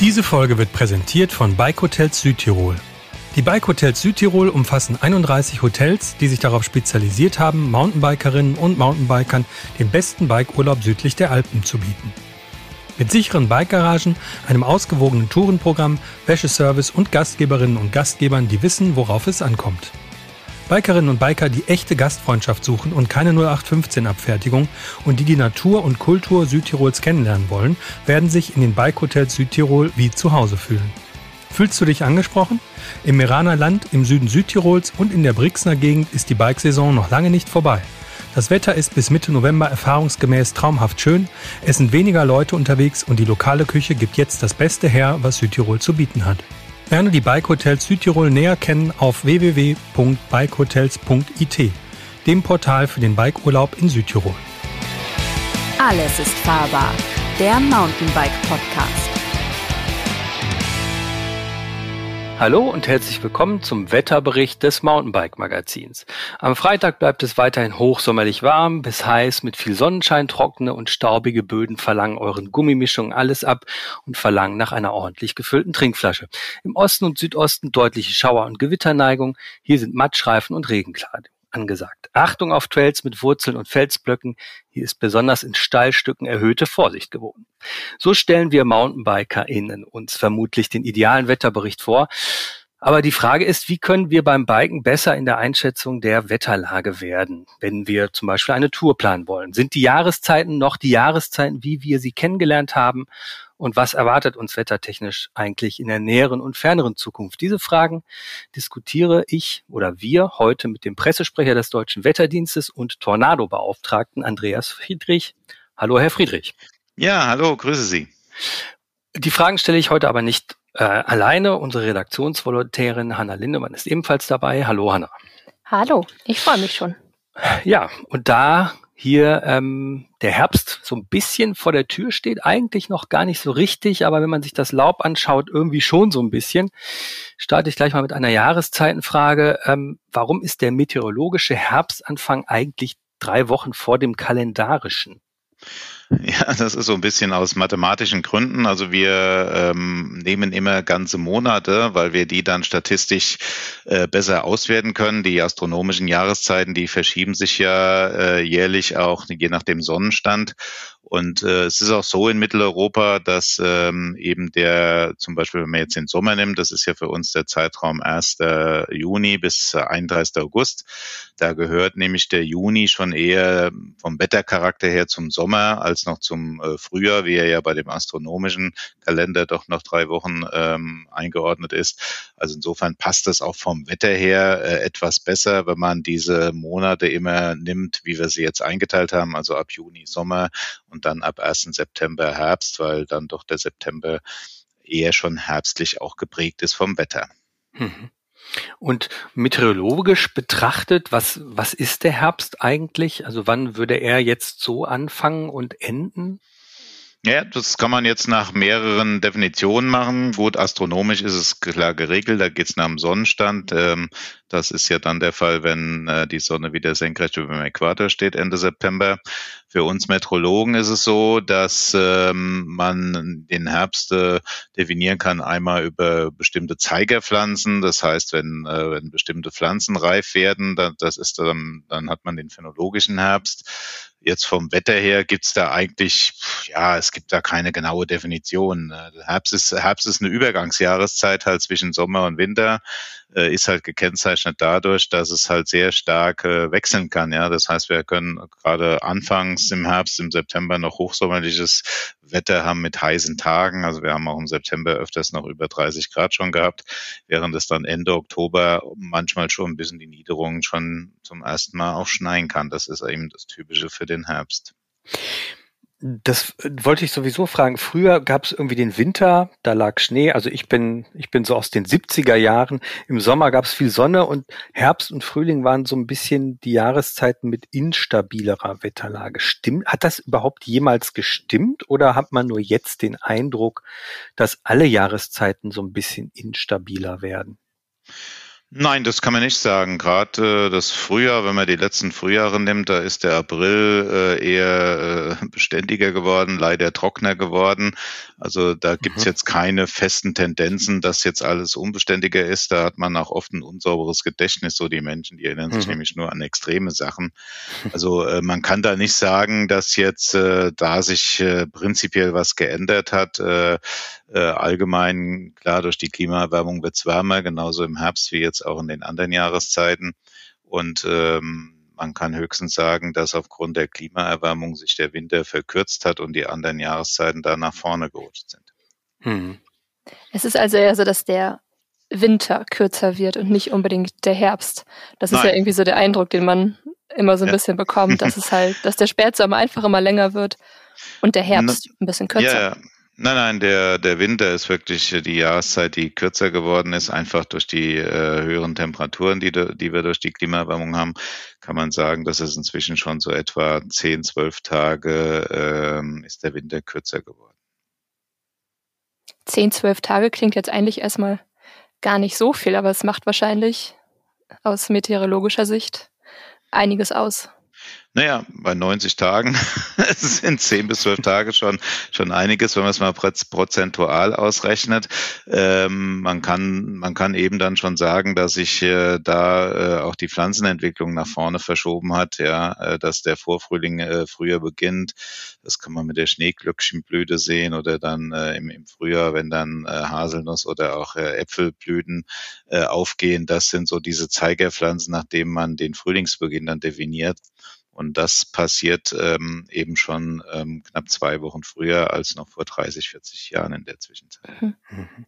Diese Folge wird präsentiert von Bike Hotels Südtirol. Die Bike Hotels Südtirol umfassen 31 Hotels, die sich darauf spezialisiert haben, Mountainbikerinnen und Mountainbikern den besten Bikeurlaub südlich der Alpen zu bieten. Mit sicheren Bike-Garagen, einem ausgewogenen Tourenprogramm, Wäscheservice und Gastgeberinnen und Gastgebern, die wissen, worauf es ankommt. Bikerinnen und Biker, die echte Gastfreundschaft suchen und keine 0815-Abfertigung und die die Natur und Kultur Südtirols kennenlernen wollen, werden sich in den Bike-Hotels Südtirol wie zu Hause fühlen. Fühlst du dich angesprochen? Im Meraner Land, im Süden Südtirols und in der Brixner Gegend ist die Bikesaison noch lange nicht vorbei. Das Wetter ist bis Mitte November erfahrungsgemäß traumhaft schön, es sind weniger Leute unterwegs und die lokale Küche gibt jetzt das Beste her, was Südtirol zu bieten hat. Lerne die Bike Hotels Südtirol näher kennen auf www.bikehotels.it, dem Portal für den Bikeurlaub in Südtirol. Alles ist fahrbar, der Mountainbike Podcast. Hallo und herzlich willkommen zum Wetterbericht des Mountainbike Magazins. Am Freitag bleibt es weiterhin hochsommerlich warm bis heiß mit viel Sonnenschein. Trockene und staubige Böden verlangen euren Gummimischungen alles ab und verlangen nach einer ordentlich gefüllten Trinkflasche. Im Osten und Südosten deutliche Schauer- und Gewitterneigung. Hier sind Matschreifen und Regenkleidung angesagt. Achtung auf Trails mit Wurzeln und Felsblöcken. Hier ist besonders in Steilstücken erhöhte Vorsicht geboten. So stellen wir MountainbikerInnen uns vermutlich den idealen Wetterbericht vor. Aber die Frage ist, wie können wir beim Biken besser in der Einschätzung der Wetterlage werden, wenn wir zum Beispiel eine Tour planen wollen? Sind die Jahreszeiten noch die Jahreszeiten, wie wir sie kennengelernt haben? Und was erwartet uns wettertechnisch eigentlich in der näheren und ferneren Zukunft? Diese Fragen diskutiere ich oder wir heute mit dem Pressesprecher des Deutschen Wetterdienstes und Tornado-Beauftragten Andreas Friedrich. Hallo, Herr Friedrich. Ja, hallo, grüße Sie. Die Fragen stelle ich heute aber nicht äh, alleine. Unsere Redaktionsvolontärin Hanna Lindemann ist ebenfalls dabei. Hallo, Hanna. Hallo, ich freue mich schon. Ja, und da hier ähm, der Herbst so ein bisschen vor der Tür steht, eigentlich noch gar nicht so richtig, aber wenn man sich das Laub anschaut, irgendwie schon so ein bisschen, starte ich gleich mal mit einer Jahreszeitenfrage. Ähm, warum ist der meteorologische Herbstanfang eigentlich drei Wochen vor dem kalendarischen? Ja, das ist so ein bisschen aus mathematischen Gründen. Also wir ähm, nehmen immer ganze Monate, weil wir die dann statistisch äh, besser auswerten können. Die astronomischen Jahreszeiten, die verschieben sich ja äh, jährlich auch je nach dem Sonnenstand. Und äh, es ist auch so in Mitteleuropa, dass ähm, eben der, zum Beispiel, wenn man jetzt den Sommer nimmt, das ist ja für uns der Zeitraum 1. Juni bis 31. August. Da gehört nämlich der Juni schon eher vom Wettercharakter her zum Sommer als noch zum äh, Frühjahr, wie er ja bei dem astronomischen Kalender doch noch drei Wochen ähm, eingeordnet ist. Also insofern passt das auch vom Wetter her äh, etwas besser, wenn man diese Monate immer nimmt, wie wir sie jetzt eingeteilt haben, also ab Juni Sommer und und dann ab 1. September Herbst, weil dann doch der September eher schon herbstlich auch geprägt ist vom Wetter. Mhm. Und meteorologisch betrachtet, was, was ist der Herbst eigentlich? Also wann würde er jetzt so anfangen und enden? Ja, das kann man jetzt nach mehreren Definitionen machen. Gut, astronomisch ist es klar geregelt, da geht es nach dem Sonnenstand. Ähm, das ist ja dann der Fall, wenn äh, die Sonne wieder senkrecht über dem Äquator steht, Ende September. Für uns Metrologen ist es so, dass ähm, man den Herbst äh, definieren kann, einmal über bestimmte Zeigerpflanzen. Das heißt, wenn, äh, wenn bestimmte Pflanzen reif werden, dann, das ist dann, dann hat man den phänologischen Herbst. Jetzt vom Wetter her gibt's da eigentlich, ja, es gibt da keine genaue Definition. Äh, Herbst ist, Herbst ist eine Übergangsjahreszeit halt zwischen Sommer und Winter, ist halt gekennzeichnet dadurch, dass es halt sehr stark äh, wechseln kann. Ja, das heißt, wir können gerade anfangs im Herbst, im September noch hochsommerliches Wetter haben mit heißen Tagen. Also wir haben auch im September öfters noch über 30 Grad schon gehabt, während es dann Ende Oktober manchmal schon ein bisschen die Niederungen schon zum ersten Mal auch schneien kann. Das ist eben das Typische für den Herbst. Das äh, wollte ich sowieso fragen. Früher gab es irgendwie den Winter, da lag Schnee. Also ich bin, ich bin so aus den 70er Jahren. Im Sommer gab es viel Sonne und Herbst und Frühling waren so ein bisschen die Jahreszeiten mit instabilerer Wetterlage. Stimmt, hat das überhaupt jemals gestimmt oder hat man nur jetzt den Eindruck, dass alle Jahreszeiten so ein bisschen instabiler werden? Nein, das kann man nicht sagen. Gerade äh, das Frühjahr, wenn man die letzten Frühjahre nimmt, da ist der April äh, eher äh, beständiger geworden, leider trockener geworden. Also da gibt's mhm. jetzt keine festen Tendenzen, dass jetzt alles unbeständiger ist. Da hat man auch oft ein unsauberes Gedächtnis, so die Menschen, die erinnern sich mhm. nämlich nur an extreme Sachen. Also äh, man kann da nicht sagen, dass jetzt äh, da sich äh, prinzipiell was geändert hat. Äh, äh, allgemein, klar, durch die Klimaerwärmung wird's wärmer, genauso im Herbst wie jetzt auch in den anderen Jahreszeiten. Und ähm, man kann höchstens sagen, dass aufgrund der Klimaerwärmung sich der Winter verkürzt hat und die anderen Jahreszeiten da nach vorne gerutscht sind. Hm. Es ist also eher so, dass der Winter kürzer wird und nicht unbedingt der Herbst. Das Nein. ist ja irgendwie so der Eindruck, den man immer so ein ja. bisschen bekommt, dass es halt, dass der Spätsommer einfach immer länger wird und der Herbst ein bisschen kürzer. Ja, Nein, nein, der, der Winter ist wirklich die Jahreszeit, die kürzer geworden ist, einfach durch die äh, höheren Temperaturen, die, die wir durch die Klimaerwärmung haben, kann man sagen, dass es inzwischen schon so etwa 10, 12 Tage äh, ist der Winter kürzer geworden. 10, 12 Tage klingt jetzt eigentlich erstmal gar nicht so viel, aber es macht wahrscheinlich aus meteorologischer Sicht einiges aus. Naja, bei 90 Tagen sind 10 bis 12 Tage schon, schon einiges, wenn man es mal prozentual ausrechnet. Ähm, man, kann, man kann eben dann schon sagen, dass sich äh, da äh, auch die Pflanzenentwicklung nach vorne verschoben hat, ja, äh, dass der Vorfrühling äh, früher beginnt. Das kann man mit der Schneeglöckchenblüte sehen oder dann äh, im, im Frühjahr, wenn dann äh, Haselnuss oder auch Äpfelblüten aufgehen. Das sind so diese Zeigerpflanzen, nach denen man den Frühlingsbeginn dann definiert. Und das passiert ähm, eben schon ähm, knapp zwei Wochen früher als noch vor 30, 40 Jahren in der Zwischenzeit. Mhm. mhm.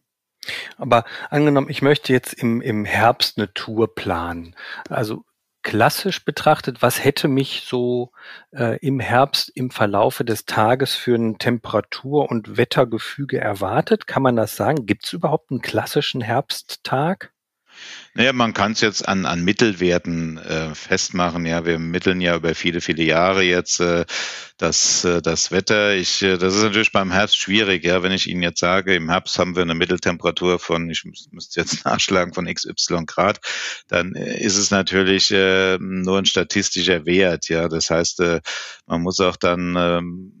Aber angenommen, ich möchte jetzt im, im Herbst eine Tour planen. Also klassisch betrachtet, was hätte mich so äh, im Herbst im Verlaufe des Tages für ein Temperatur- und Wettergefüge erwartet? Kann man das sagen? Gibt es überhaupt einen klassischen Herbsttag? Naja, man kann es jetzt an, an Mittelwerten äh, festmachen. Ja, wir mitteln ja über viele, viele Jahre jetzt äh, das, äh, das Wetter. Ich, äh, das ist natürlich beim Herbst schwierig. Ja, wenn ich Ihnen jetzt sage, im Herbst haben wir eine Mitteltemperatur von, ich müsste jetzt nachschlagen, von XY Grad, dann äh, ist es natürlich äh, nur ein statistischer Wert. Ja, das heißt, äh, man muss auch dann ähm,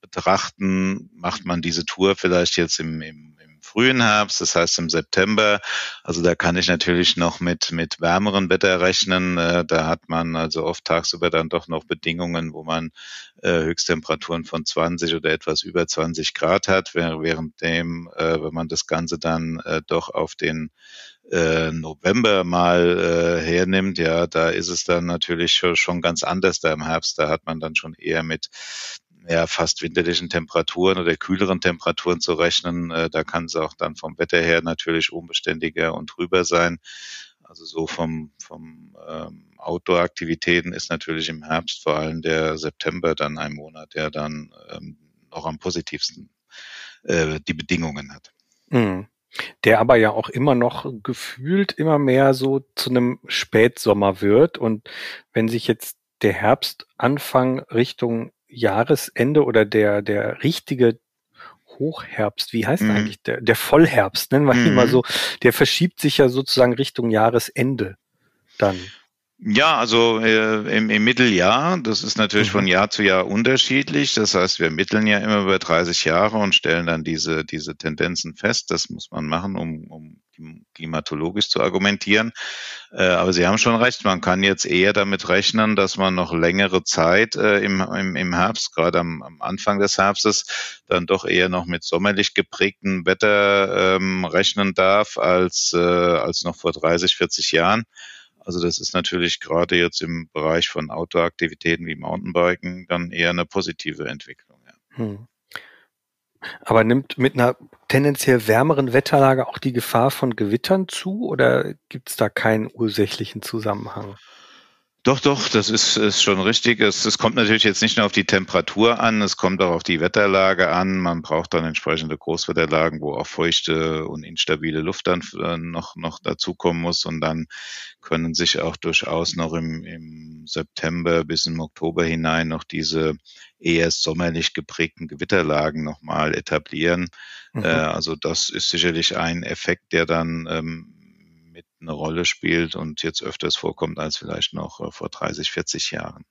betrachten, macht man diese Tour vielleicht jetzt im, im frühen Herbst, das heißt im September. Also da kann ich natürlich noch mit, mit wärmeren Wetter rechnen. Äh, da hat man also oft tagsüber dann doch noch Bedingungen, wo man äh, Höchsttemperaturen von 20 oder etwas über 20 Grad hat, während dem, äh, wenn man das Ganze dann doch auf den November mal hernimmt, ja, da ist es dann natürlich schon ganz anders da im Herbst. Da hat man dann schon eher mit ja, fast winterlichen Temperaturen oder kühleren Temperaturen zu rechnen. Äh, da kann es auch dann vom Wetter her natürlich unbeständiger und trüber sein. Also so vom, vom ähm, Outdoor-Aktivitäten ist natürlich im Herbst vor allem der September dann ein Monat, der dann ähm, noch am positivsten äh, die Bedingungen hat. Mhm. Der aber ja auch immer noch gefühlt immer mehr so zu einem Spätsommer wird. Und wenn sich jetzt der Herbstanfang Richtung Jahresende oder der, der richtige Hochherbst, wie heißt mhm. eigentlich der, der Vollherbst, nennen wir ihn mal mhm. so, der verschiebt sich ja sozusagen Richtung Jahresende dann. Ja, also äh, im, im Mitteljahr, das ist natürlich mhm. von Jahr zu Jahr unterschiedlich. Das heißt, wir mitteln ja immer über 30 Jahre und stellen dann diese, diese Tendenzen fest. Das muss man machen, um, um klimatologisch zu argumentieren. Äh, aber Sie haben schon recht, man kann jetzt eher damit rechnen, dass man noch längere Zeit äh, im, Herbst, gerade am, am Anfang des Herbstes, dann doch eher noch mit sommerlich geprägtem Wetter ähm, rechnen darf als, äh, als noch vor 30, 40 Jahren. Also das ist natürlich gerade jetzt im Bereich von Outdoor-Aktivitäten wie Mountainbiken dann eher eine positive Entwicklung. Ja. Hm. Aber nimmt mit einer tendenziell wärmeren Wetterlage auch die Gefahr von Gewittern zu oder gibt es da keinen ursächlichen Zusammenhang? Doch, doch, das ist, ist schon richtig. Es, es kommt natürlich jetzt nicht nur auf die Temperatur an, es kommt auch auf die Wetterlage an. Man braucht dann entsprechende Großwetterlagen, wo auch feuchte und instabile Luft dann äh, noch, noch dazukommen muss. Und dann können sich auch durchaus noch im, im September bis im Oktober hinein noch diese eher sommerlich geprägten Gewitterlagen nochmal etablieren. Mhm. Äh, also das ist sicherlich ein Effekt, der dann ähm, eine Rolle spielt und jetzt öfters vorkommt als vielleicht noch äh, vor 30, 40 Jahren.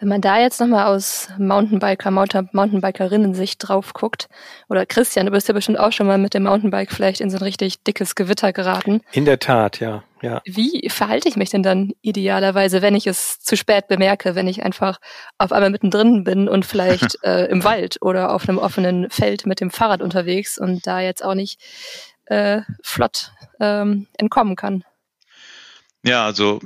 Wenn man da jetzt nochmal aus Mountainbiker, Mountainbikerinnen-Sicht drauf guckt, oder Christian, du bist ja bestimmt auch schon mal mit dem Mountainbike vielleicht in so ein richtig dickes Gewitter geraten. In der Tat, ja. ja. Wie verhalte ich mich denn dann idealerweise, wenn ich es zu spät bemerke, wenn ich einfach auf einmal mittendrin bin und vielleicht äh, im Wald oder auf einem offenen Feld mit dem Fahrrad unterwegs und da jetzt auch nicht äh, flott ähm, entkommen kann? Ja, also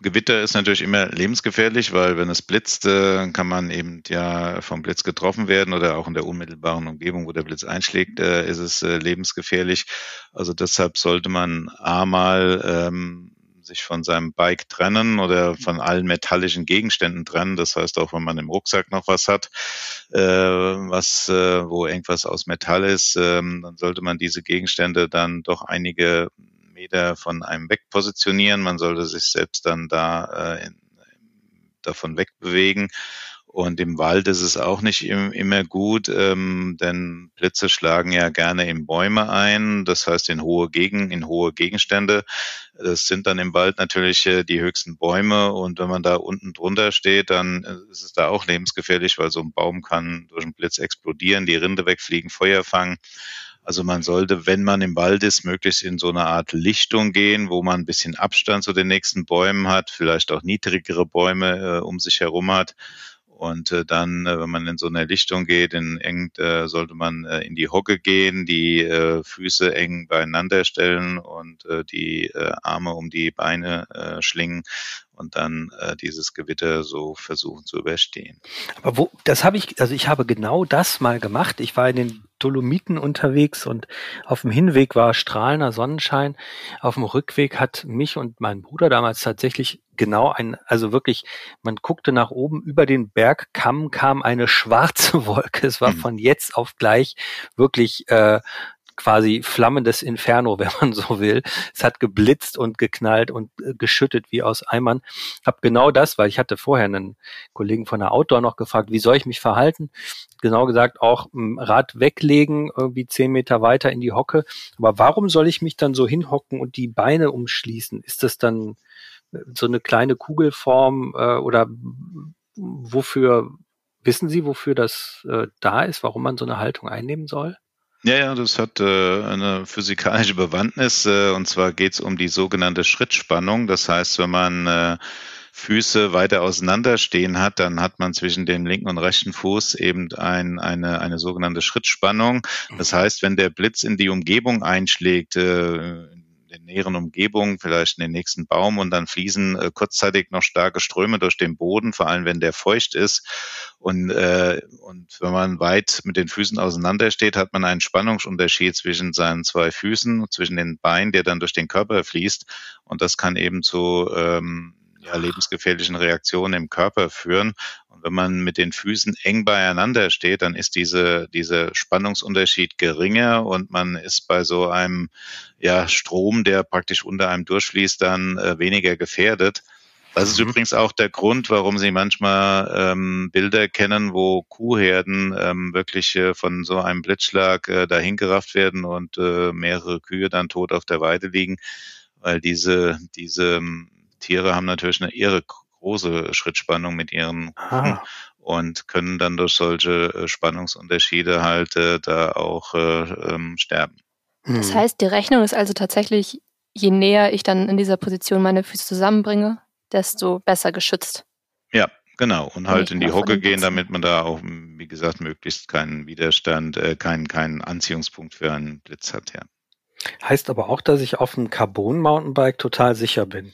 Gewitter ist natürlich immer lebensgefährlich, weil wenn es blitzt, äh, kann man eben ja vom Blitz getroffen werden oder auch in der unmittelbaren Umgebung, wo der Blitz einschlägt, äh, ist es äh, lebensgefährlich. Also deshalb sollte man einmal ähm, sich von seinem Bike trennen oder von allen metallischen Gegenständen trennen. Das heißt auch, wenn man im Rucksack noch was hat, äh, was, äh, wo irgendwas aus Metall ist, äh, dann sollte man diese Gegenstände dann doch einige Meter von einem weg positionieren. Man sollte sich selbst dann da äh, in, davon wegbewegen. Und im Wald ist es auch nicht im, immer gut, ähm, denn Blitze schlagen ja gerne in Bäume ein, das heißt in hohe Gegen, in hohe Gegenstände. Das sind dann im Wald natürlich äh, die höchsten Bäume und wenn man da unten drunter steht, dann äh, ist es da auch lebensgefährlich, weil so ein Baum kann durch einen Blitz explodieren, die Rinde wegfliegen, Feuer fangen. Also man sollte, wenn man im Wald ist, möglichst in so eine Art Lichtung gehen, wo man ein bisschen Abstand zu den nächsten Bäumen hat, vielleicht auch niedrigere Bäume äh, um sich herum hat. Und äh, dann, äh, wenn man in so eine Lichtung geht, in eng, äh, sollte man äh, in die Hocke gehen, die äh, Füße eng beieinander stellen und äh, die äh, Arme um die Beine äh, schlingen und dann äh, dieses Gewitter so versuchen zu überstehen. Aber wo, das habe ich, also ich habe genau das mal gemacht. Ich war in den Dolomiten unterwegs und auf dem Hinweg war strahlender Sonnenschein. Auf dem Rückweg hat mich und mein Bruder damals tatsächlich genau ein, also wirklich, man guckte nach oben über den Bergkamm kam eine schwarze Wolke. Es war mhm. von jetzt auf gleich wirklich äh, quasi flammendes Inferno, wenn man so will. Es hat geblitzt und geknallt und äh, geschüttet wie aus Eimern. Hab genau das, weil ich hatte vorher einen Kollegen von der Outdoor noch gefragt, wie soll ich mich verhalten? Genau gesagt auch hm, Rad weglegen, irgendwie zehn Meter weiter in die Hocke. Aber warum soll ich mich dann so hinhocken und die Beine umschließen? Ist das dann so eine kleine Kugelform äh, oder wofür wissen Sie, wofür das äh, da ist, warum man so eine Haltung einnehmen soll? Ja, ja, das hat äh, eine physikalische Bewandtnis. Äh, und zwar geht es um die sogenannte Schrittspannung. Das heißt, wenn man äh, Füße weiter auseinander stehen hat, dann hat man zwischen dem linken und rechten Fuß eben ein, eine, eine sogenannte Schrittspannung. Das heißt, wenn der Blitz in die Umgebung einschlägt, äh, näheren Umgebung, vielleicht in den nächsten Baum und dann fließen äh, kurzzeitig noch starke Ströme durch den Boden, vor allem wenn der feucht ist. Und, äh, und wenn man weit mit den Füßen auseinander hat man einen Spannungsunterschied zwischen seinen zwei Füßen, zwischen den Beinen, der dann durch den Körper fließt. Und das kann eben zu ähm, ja, lebensgefährlichen Reaktionen im Körper führen. Und wenn man mit den Füßen eng beieinander steht, dann ist diese, dieser Spannungsunterschied geringer und man ist bei so einem ja, Strom, der praktisch unter einem durchfließt, dann äh, weniger gefährdet. Das ist mhm. übrigens auch der Grund, warum Sie manchmal ähm, Bilder kennen, wo Kuhherden ähm, wirklich äh, von so einem Blitzschlag äh, dahingerafft werden und äh, mehrere Kühe dann tot auf der Weide liegen, weil diese, diese ähm, Tiere haben natürlich eine irre große Schrittspannung mit ihren Hufen und können dann durch solche äh, Spannungsunterschiede halt äh, da auch äh, ähm, sterben. Das hm. heißt, die Rechnung ist also tatsächlich, je näher ich dann in dieser Position meine Füße zusammenbringe, desto besser geschützt. Ja, genau. Und halt in die Hocke gehen, damit man da auch, wie gesagt, möglichst keinen Widerstand, äh, keinen, keinen Anziehungspunkt für einen Blitz hat, ja. Heißt aber auch, dass ich auf einem Carbon-Mountainbike total sicher bin.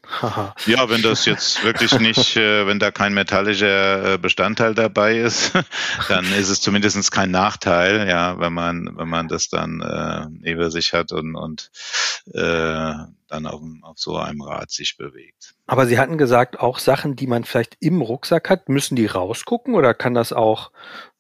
ja, wenn das jetzt wirklich nicht, äh, wenn da kein metallischer äh, Bestandteil dabei ist, dann ist es zumindest kein Nachteil, ja, wenn man, wenn man das dann äh, neben sich hat und, und äh, dann auf, auf so einem Rad sich bewegt. Aber Sie hatten gesagt, auch Sachen, die man vielleicht im Rucksack hat, müssen die rausgucken oder kann das auch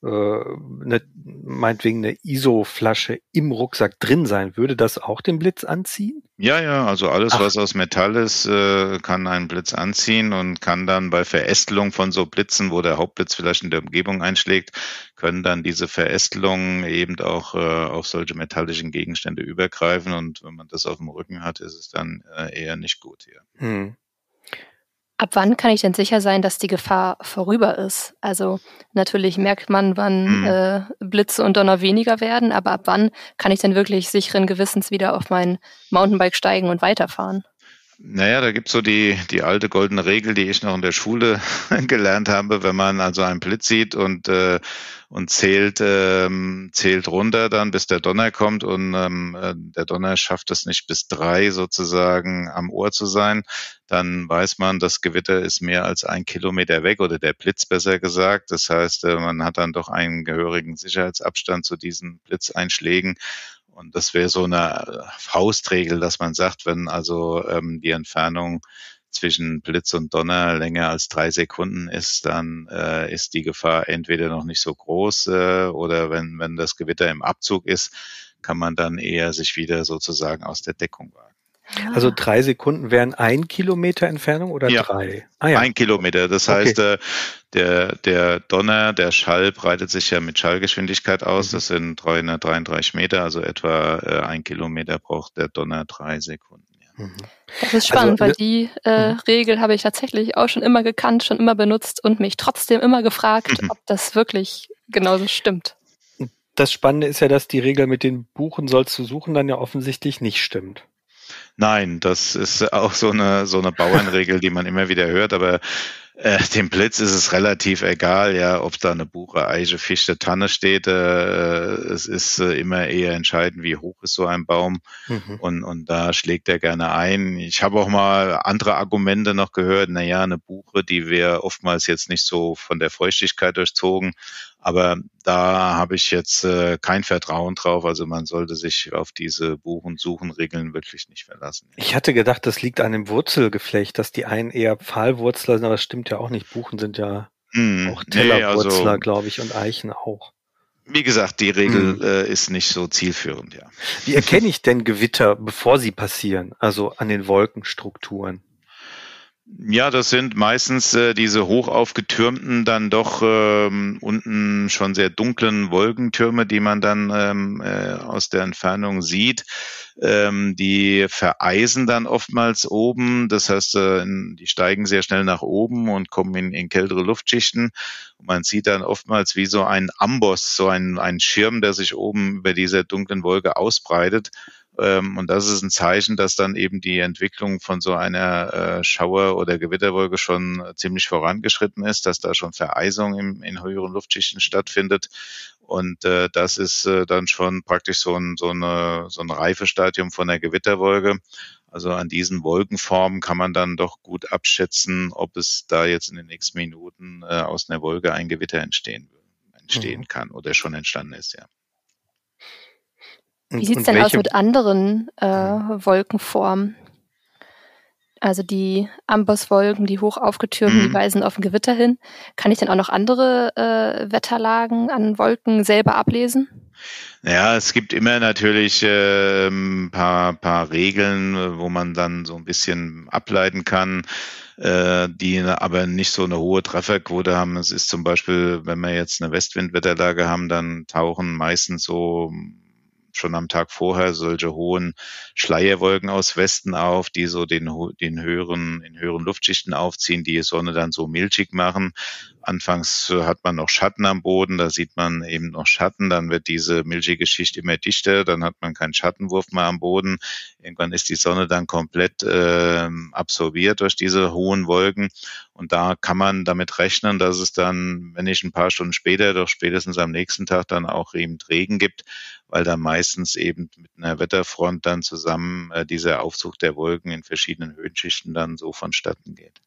äh, eine, meinetwegen eine ISO-Flasche im Rucksack drin sein? Würde das auch den Blitz anziehen? Ja, ja, also alles, Ach. was aus Metall ist, äh, kann einen Blitz anziehen und kann dann bei Verästelung von so Blitzen, wo der Hauptblitz vielleicht in der Umgebung einschlägt, können dann diese Verästelungen eben auch äh, auf solche metallischen Gegenstände übergreifen. Und wenn man das auf dem Rücken hat, ist es dann äh, eher nicht gut hier. Hm. Ab wann kann ich denn sicher sein, dass die Gefahr vorüber ist? Also natürlich merkt man, wann mhm. äh, Blitze und Donner weniger werden, aber ab wann kann ich denn wirklich sicheren Gewissens wieder auf mein Mountainbike steigen und weiterfahren? Naja, da gibt's so die, die alte goldene Regel, die ich noch in der Schule gelernt habe. Wenn man also einen Blitz sieht und, äh, und zählt, ähm, zählt runter dann, bis der Donner kommt und ähm, äh, der Donner schafft es nicht bis drei sozusagen am Ohr zu sein, dann weiß man, das Gewitter ist mehr als ein Kilometer weg oder der Blitz besser gesagt. Das heißt, äh, man hat dann doch einen gehörigen Sicherheitsabstand zu diesen Blitzeinschlägen. Und das wäre so eine Faustregel, dass man sagt, wenn also ähm, die Entfernung zwischen Blitz und Donner länger als drei Sekunden ist, dann äh, ist die Gefahr entweder noch nicht so groß äh, oder wenn, wenn das Gewitter im Abzug ist, kann man dann eher sich wieder sozusagen aus der Deckung wagen. Also drei Sekunden wären ein Kilometer Entfernung oder ja, drei? Ah, ja. Ein Kilometer. Das okay. heißt, äh, der, der Donner, der Schall breitet sich ja mit Schallgeschwindigkeit aus. Mhm. Das sind 333 Meter, also etwa äh, ein Kilometer braucht der Donner drei Sekunden. Mhm. Das ist spannend, also, weil die äh, mhm. Regel habe ich tatsächlich auch schon immer gekannt, schon immer benutzt und mich trotzdem immer gefragt, mhm. ob das wirklich genauso stimmt. Das Spannende ist ja, dass die Regel mit den Buchen sollst du suchen dann ja offensichtlich nicht stimmt. Nein, das ist auch so eine, so eine Bauernregel, die man immer wieder hört, aber äh, dem Blitz ist es relativ egal, ja, ob da eine Buche, Eiche, Fichte, Tanne steht. Äh, es ist äh, immer eher entscheidend, wie hoch ist so ein Baum. Mhm. Und, und da schlägt er gerne ein. Ich habe auch mal andere Argumente noch gehört. Naja, eine Buche, die wäre oftmals jetzt nicht so von der Feuchtigkeit durchzogen. Aber da habe ich jetzt äh, kein Vertrauen drauf. Also man sollte sich auf diese Buchen-Suchen-Regeln wirklich nicht verlassen. Ich hatte gedacht, das liegt an dem Wurzelgeflecht, dass die einen eher Pfahlwurzler sind, aber das stimmt ja auch nicht. Buchen sind ja hm, auch Tellerwurzler, nee, also, glaube ich, und Eichen auch. Wie gesagt, die Regel hm. äh, ist nicht so zielführend, ja. Wie erkenne ich denn Gewitter, bevor sie passieren? Also an den Wolkenstrukturen? Ja, das sind meistens äh, diese hoch aufgetürmten, dann doch ähm, unten schon sehr dunklen Wolkentürme, die man dann ähm, äh, aus der Entfernung sieht. Ähm, die vereisen dann oftmals oben, das heißt, äh, die steigen sehr schnell nach oben und kommen in, in kältere Luftschichten. Und man sieht dann oftmals wie so ein Amboss, so ein, ein Schirm, der sich oben über dieser dunklen Wolke ausbreitet. Ähm, und das ist ein Zeichen, dass dann eben die Entwicklung von so einer äh, Schauer- oder Gewitterwolke schon ziemlich vorangeschritten ist, dass da schon Vereisung im, in höheren Luftschichten stattfindet. Und äh, das ist äh, dann schon praktisch so ein, so, eine, so ein Reifestadium von der Gewitterwolke. Also an diesen Wolkenformen kann man dann doch gut abschätzen, ob es da jetzt in den nächsten Minuten äh, aus einer Wolke ein Gewitter entstehen, entstehen mhm. kann oder schon entstanden ist, ja. Wie sieht es denn aus mit anderen äh, Wolkenformen? Also die Ambosswolken, die hoch aufgetürmten, mhm. die weisen auf ein Gewitter hin. Kann ich denn auch noch andere äh, Wetterlagen an Wolken selber ablesen? Ja, es gibt immer natürlich äh, ein paar, paar Regeln, wo man dann so ein bisschen ableiten kann, äh, die aber nicht so eine hohe Trefferquote haben. Es ist zum Beispiel, wenn wir jetzt eine Westwindwetterlage haben, dann tauchen meistens so schon am Tag vorher solche hohen Schleierwolken aus Westen auf, die so den, den höheren, in höheren Luftschichten aufziehen, die die Sonne dann so milchig machen. Anfangs hat man noch Schatten am Boden, da sieht man eben noch Schatten, dann wird diese milchige Schicht immer dichter, dann hat man keinen Schattenwurf mehr am Boden. Irgendwann ist die Sonne dann komplett äh, absorbiert durch diese hohen Wolken und da kann man damit rechnen, dass es dann, wenn nicht ein paar Stunden später, doch spätestens am nächsten Tag dann auch eben Regen gibt, weil da meistens eben mit einer Wetterfront dann zusammen äh, dieser Aufzug der Wolken in verschiedenen Höhenschichten dann so vonstatten geht.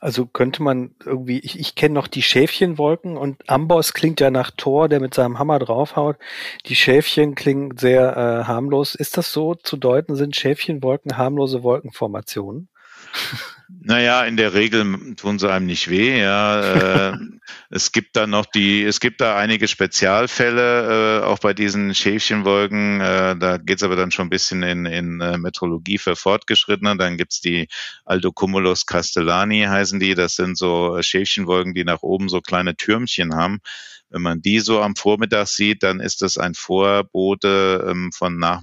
Also könnte man irgendwie, ich, ich kenne noch die Schäfchenwolken und Amboss klingt ja nach Thor, der mit seinem Hammer draufhaut. Die Schäfchen klingen sehr äh, harmlos. Ist das so zu deuten? Sind Schäfchenwolken harmlose Wolkenformationen? Naja, in der Regel tun sie einem nicht weh. Ja. Äh, es gibt da noch die, es gibt da einige Spezialfälle, äh, auch bei diesen Schäfchenwolken. Äh, da geht's aber dann schon ein bisschen in, in Metrologie für Fortgeschrittene. Dann gibt's die Aldocumulus castellani, heißen die. Das sind so Schäfchenwolken, die nach oben so kleine Türmchen haben. Wenn man die so am Vormittag sieht, dann ist das ein Vorbote ähm, von, nach,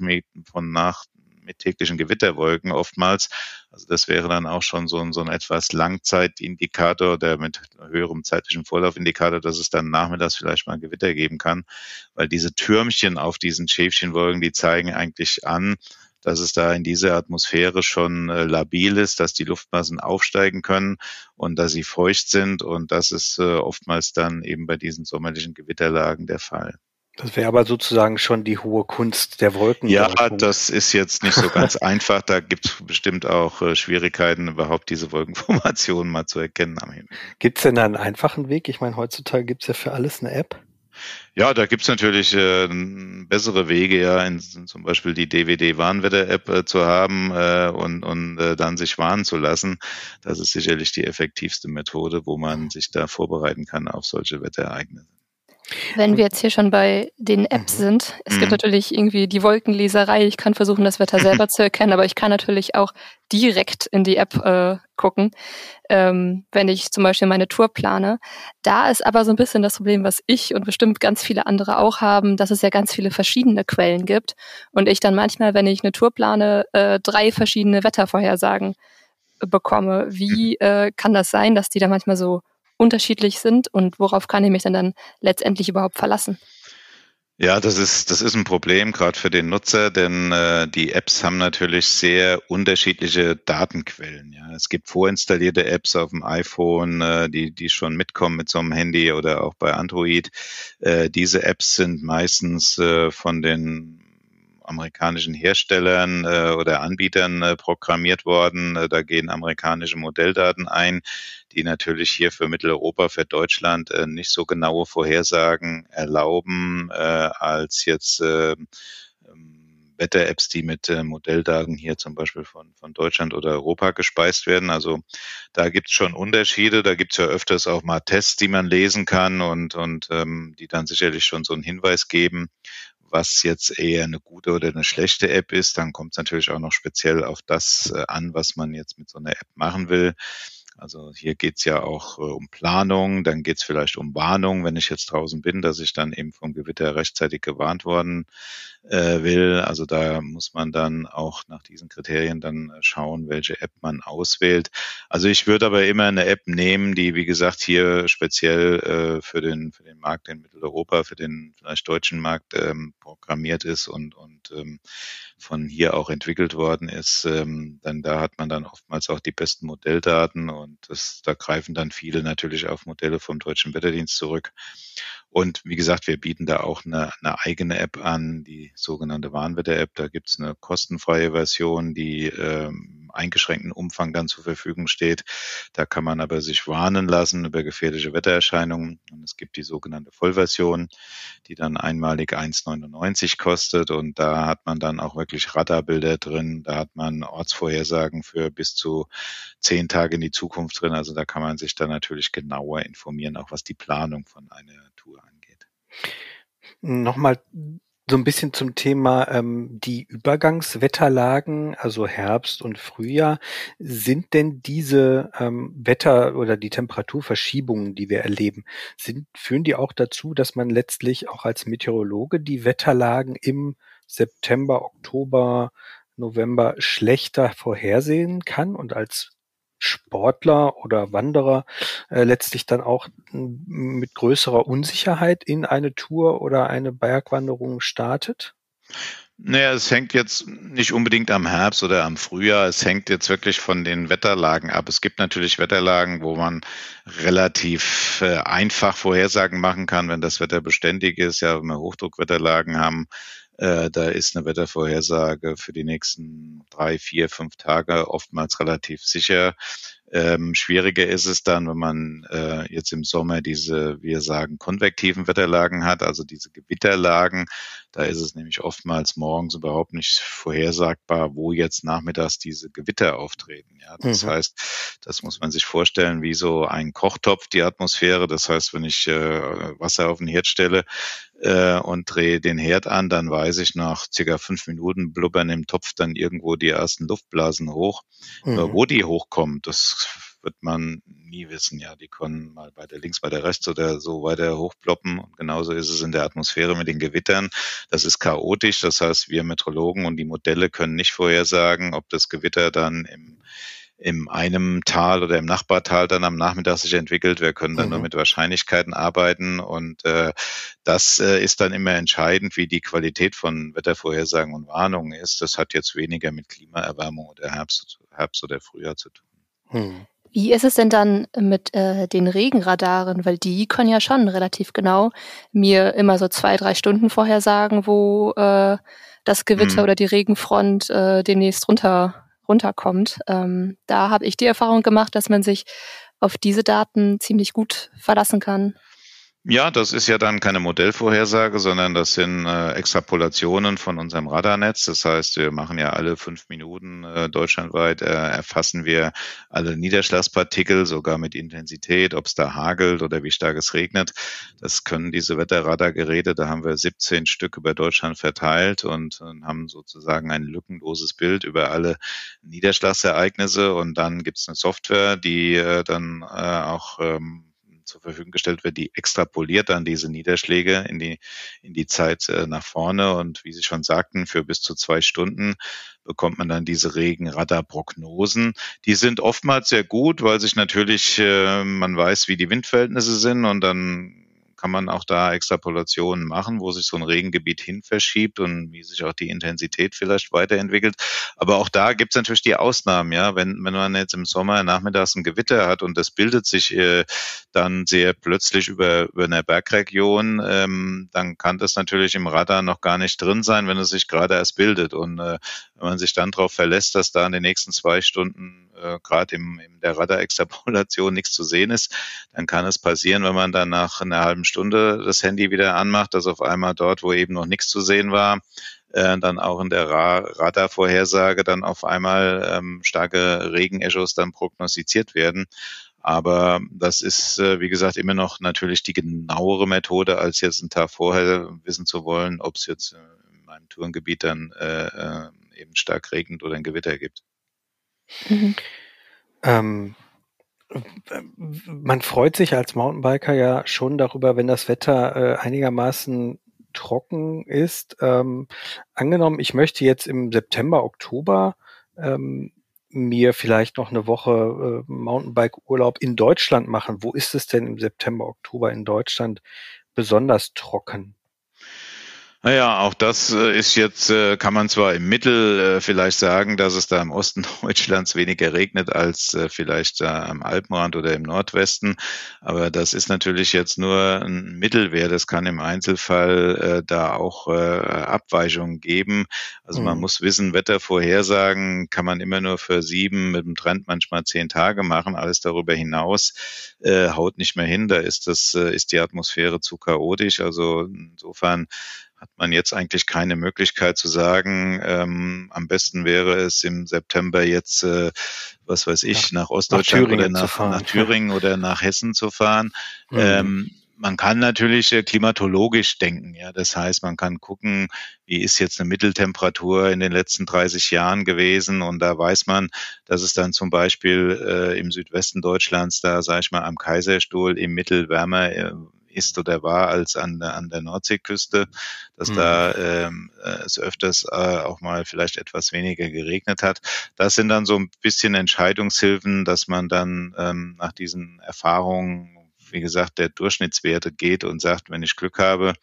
von nach, mit täglichen Gewitterwolken oftmals. Also das wäre dann auch schon so ein, so ein etwas Langzeitindikator, der mit höherem zeitlichen Vorlaufindikator, dass es dann nachmittags vielleicht mal Gewitter geben kann, weil diese Türmchen auf diesen Schäfchenwolken, die zeigen eigentlich an, dass es da in dieser Atmosphäre schon äh, labil ist, dass die Luftmassen aufsteigen können und dass sie feucht sind. Und das ist äh, oftmals dann eben bei diesen sommerlichen Gewitterlagen der Fall. Das wäre aber sozusagen schon die hohe Kunst der Wolken. Ja, das ist jetzt nicht so ganz einfach. Da gibt es bestimmt auch äh, Schwierigkeiten, überhaupt diese Wolkenformationen mal zu erkennen am Himmel. Gibt es denn da einen einfachen Weg? Ich meine, heutzutage gibt es ja für alles eine App. Ja, da gibt's natürlich äh, bessere Wege, ja, in, zum Beispiel die DWD-Warnwetter-App äh, zu haben äh, und, und äh, dann sich warnen zu lassen. Das ist sicherlich die effektivste Methode, wo man sich da vorbereiten kann auf solche Wetterereignisse. Wenn wir jetzt hier schon bei den Apps mhm. sind, es mhm. gibt natürlich irgendwie die Wolkenleserei. Ich kann versuchen, das Wetter selber zu erkennen, aber ich kann natürlich auch direkt in die App äh, gucken, ähm, wenn ich zum Beispiel meine Tour plane. Da ist aber so ein bisschen das Problem, was ich und bestimmt ganz viele andere auch haben, dass es ja ganz viele verschiedene Quellen gibt und ich dann manchmal, wenn ich eine Tour plane, äh, drei verschiedene Wettervorhersagen bekomme. Wie mhm. äh, kann das sein, dass die da manchmal so unterschiedlich sind und worauf kann ich mich denn dann letztendlich überhaupt verlassen? Ja, das ist, das ist ein Problem, gerade für den Nutzer, denn äh, die Apps haben natürlich sehr unterschiedliche Datenquellen. Ja. Es gibt vorinstallierte Apps auf dem iPhone, äh, die, die schon mitkommen mit so einem Handy oder auch bei Android. Äh, diese Apps sind meistens äh, von den amerikanischen Herstellern äh, oder Anbietern äh, programmiert worden. Äh, da gehen amerikanische Modelldaten ein, die natürlich hier für Mitteleuropa, für Deutschland äh, nicht so genaue Vorhersagen erlauben, äh, als jetzt äh, ähm, Wetter-Apps, die mit äh, Modelldaten hier zum Beispiel von, von Deutschland oder Europa gespeist werden. Also da gibt es schon Unterschiede. Da gibt es ja öfters auch mal Tests, die man lesen kann und, und ähm, die dann sicherlich schon so einen Hinweis geben, was jetzt eher eine gute oder eine schlechte App ist. Dann kommt es natürlich auch noch speziell auf das äh, an, was man jetzt mit so einer App machen will. Also hier geht's ja auch äh, um Planung, dann geht's vielleicht um Warnung, wenn ich jetzt draußen bin, dass ich dann eben vom Gewitter rechtzeitig gewarnt worden äh, will. Also da muss man dann auch nach diesen Kriterien dann schauen, welche App man auswählt. Also ich würde aber immer eine App nehmen, die, wie gesagt, hier speziell äh, für, den, für den Markt in Mitteleuropa, für den vielleicht deutschen Markt ähm, programmiert ist und, und ähm, von hier auch entwickelt worden ist. Ähm, dann da hat man dann oftmals auch die besten Modelldaten und das, da greifen dann viele natürlich auf Modelle vom Deutschen Wetterdienst zurück. Und wie gesagt, wir bieten da auch eine, eine eigene App an, die sogenannte Warnwetter-App. Da gibt's eine kostenfreie Version, die ähm, eingeschränkten Umfang dann zur Verfügung steht. Da kann man aber sich warnen lassen über gefährliche Wettererscheinungen. Und es gibt die sogenannte Vollversion, die dann einmalig 1,99 kostet. Und da hat man dann auch wirklich Radarbilder drin. Da hat man Ortsvorhersagen für bis zu zehn Tage in die Zukunft drin. Also da kann man sich dann natürlich genauer informieren, auch was die Planung von einer Tour Nochmal so ein bisschen zum Thema ähm, die Übergangswetterlagen, also Herbst und Frühjahr. Sind denn diese ähm, Wetter- oder die Temperaturverschiebungen, die wir erleben, sind, führen die auch dazu, dass man letztlich auch als Meteorologe die Wetterlagen im September, Oktober, November schlechter vorhersehen kann und als Sportler oder Wanderer äh, letztlich dann auch mit größerer Unsicherheit in eine Tour oder eine Bergwanderung startet? Naja, es hängt jetzt nicht unbedingt am Herbst oder am Frühjahr. Es hängt jetzt wirklich von den Wetterlagen ab. Es gibt natürlich Wetterlagen, wo man relativ äh, einfach Vorhersagen machen kann, wenn das Wetter beständig ist. Ja, wenn wir Hochdruckwetterlagen haben, äh, da ist eine Wettervorhersage für die nächsten drei, vier, fünf Tage oftmals relativ sicher. Ähm, schwieriger ist es dann, wenn man äh, jetzt im Sommer diese, wir sagen, konvektiven Wetterlagen hat, also diese Gewitterlagen. Da ist es nämlich oftmals morgens überhaupt nicht vorhersagbar, wo jetzt nachmittags diese Gewitter auftreten. Ja, das mhm. heißt, das muss man sich vorstellen wie so ein Kochtopf, die Atmosphäre. Das heißt, wenn ich äh, Wasser auf den Herd stelle, äh, und drehe den Herd an, dann weiß ich nach circa fünf Minuten blubbern im Topf dann irgendwo die ersten Luftblasen hoch. Mhm. wo die hochkommen, das wird man nie wissen. Ja, die können mal bei der links, bei der rechts oder so weiter hochploppen. Und genauso ist es in der Atmosphäre mit den Gewittern. Das ist chaotisch. Das heißt, wir Metrologen und die Modelle können nicht vorhersagen, ob das Gewitter dann im in einem Tal oder im Nachbartal dann am Nachmittag sich entwickelt. Wir können dann mhm. nur mit Wahrscheinlichkeiten arbeiten und äh, das äh, ist dann immer entscheidend, wie die Qualität von Wettervorhersagen und Warnungen ist. Das hat jetzt weniger mit Klimaerwärmung oder Herbst, Herbst oder Frühjahr zu tun. Mhm. Wie ist es denn dann mit äh, den Regenradaren? Weil die können ja schon relativ genau mir immer so zwei, drei Stunden vorher sagen, wo äh, das Gewitter mhm. oder die Regenfront äh, demnächst runter runterkommt. Ähm, da habe ich die Erfahrung gemacht, dass man sich auf diese Daten ziemlich gut verlassen kann. Ja, das ist ja dann keine Modellvorhersage, sondern das sind äh, Extrapolationen von unserem Radarnetz. Das heißt, wir machen ja alle fünf Minuten äh, deutschlandweit, äh, erfassen wir alle Niederschlagspartikel, sogar mit Intensität, ob es da hagelt oder wie stark es regnet. Das können diese Wetterradargeräte, da haben wir 17 Stück über Deutschland verteilt und, und haben sozusagen ein lückenloses Bild über alle Niederschlagsereignisse. Und dann gibt es eine Software, die äh, dann äh, auch ähm, zur Verfügung gestellt wird, die extrapoliert dann diese Niederschläge in die, in die Zeit äh, nach vorne. Und wie Sie schon sagten, für bis zu zwei Stunden bekommt man dann diese Regenradarprognosen. Die sind oftmals sehr gut, weil sich natürlich, äh, man weiß, wie die Windverhältnisse sind und dann kann man auch da Extrapolationen machen, wo sich so ein Regengebiet hin verschiebt und wie sich auch die Intensität vielleicht weiterentwickelt. Aber auch da gibt es natürlich die Ausnahmen, ja. Wenn, wenn man jetzt im Sommer nachmittags ein Gewitter hat und das bildet sich äh, dann sehr plötzlich über, über eine Bergregion, ähm, dann kann das natürlich im Radar noch gar nicht drin sein, wenn es sich gerade erst bildet. Und äh, wenn man sich dann darauf verlässt, dass da in den nächsten zwei Stunden äh, gerade im, in der Radar-Extrapolation nichts zu sehen ist, dann kann es passieren, wenn man dann nach einer halben Stunde das Handy wieder anmacht, dass auf einmal dort, wo eben noch nichts zu sehen war, äh, dann auch in der Ra Radarvorhersage dann auf einmal ähm, starke Regenechos dann prognostiziert werden. Aber das ist, äh, wie gesagt, immer noch natürlich die genauere Methode, als jetzt einen Tag vorher wissen zu wollen, ob es jetzt in meinem Tourengebiet dann äh, äh, eben stark regnet oder ein Gewitter gibt. Mhm. Ähm, man freut sich als Mountainbiker ja schon darüber, wenn das Wetter äh, einigermaßen trocken ist. Ähm, angenommen, ich möchte jetzt im September, Oktober ähm, mir vielleicht noch eine Woche äh, Mountainbike-Urlaub in Deutschland machen. Wo ist es denn im September, Oktober in Deutschland besonders trocken? Naja, auch das äh, ist jetzt, äh, kann man zwar im Mittel äh, vielleicht sagen, dass es da im Osten Deutschlands weniger regnet als vielleicht am Alpenrand oder im Nordwesten, aber das ist natürlich jetzt nur ein Mittelwert. Es kann im Einzelfall da auch Abweichungen geben. Also man mhm. muss wissen, Wettervorhersagen kann man immer nur für sieben, mit dem Trend manchmal zehn Tage machen. Alles darüber hinaus haut nicht mehr hin. Da ist das, ist die Atmosphäre zu chaotisch. Also insofern hat man jetzt eigentlich keine Möglichkeit zu sagen, ähm, am besten wäre es im September jetzt, äh, was weiß ich, nach, nach Ostdeutschland nach oder nach, nach, Thüringen oder nach Hessen zu fahren. Mhm. Ähm, man kann natürlich äh, klimatologisch denken, ja. Das heißt, man kann gucken, wie ist jetzt eine Mitteltemperatur in den letzten 30 Jahren gewesen und da weiß man, dass es dann zum Beispiel äh, im Südwesten Deutschlands da, sage ich mal, am Kaiserstuhl im Mittel wärmer äh, ist oder war als an der, an der Nordseeküste, dass mhm. da ähm, äh, es öfters äh, auch mal vielleicht etwas weniger geregnet hat. Das sind dann so ein bisschen Entscheidungshilfen, dass man dann ähm, nach diesen Erfahrungen, wie gesagt, der Durchschnittswerte geht und sagt, wenn ich Glück habe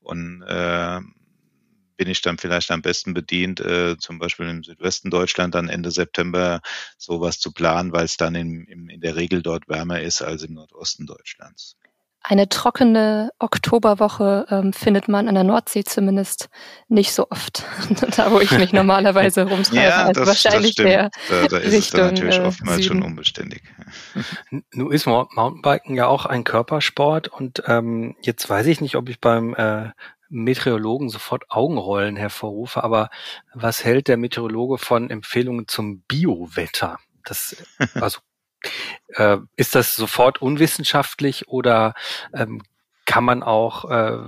und äh, bin ich dann vielleicht am besten bedient, äh, zum Beispiel im Südwesten Deutschland dann Ende September sowas zu planen, weil es dann in, in, in der Regel dort wärmer ist als im Nordosten Deutschlands. Eine trockene Oktoberwoche ähm, findet man an der Nordsee zumindest nicht so oft. da, wo ich mich normalerweise rumtreibe. Ja, also das, wahrscheinlich das stimmt. Da, da ist Richtung, es dann natürlich äh, oftmals Süden. schon unbeständig. Nun ist Mountainbiken ja auch ein Körpersport und ähm, jetzt weiß ich nicht, ob ich beim äh, Meteorologen sofort Augenrollen hervorrufe, aber was hält der Meteorologe von Empfehlungen zum Biowetter? Das, also, äh, ist das sofort unwissenschaftlich oder ähm, kann man auch äh,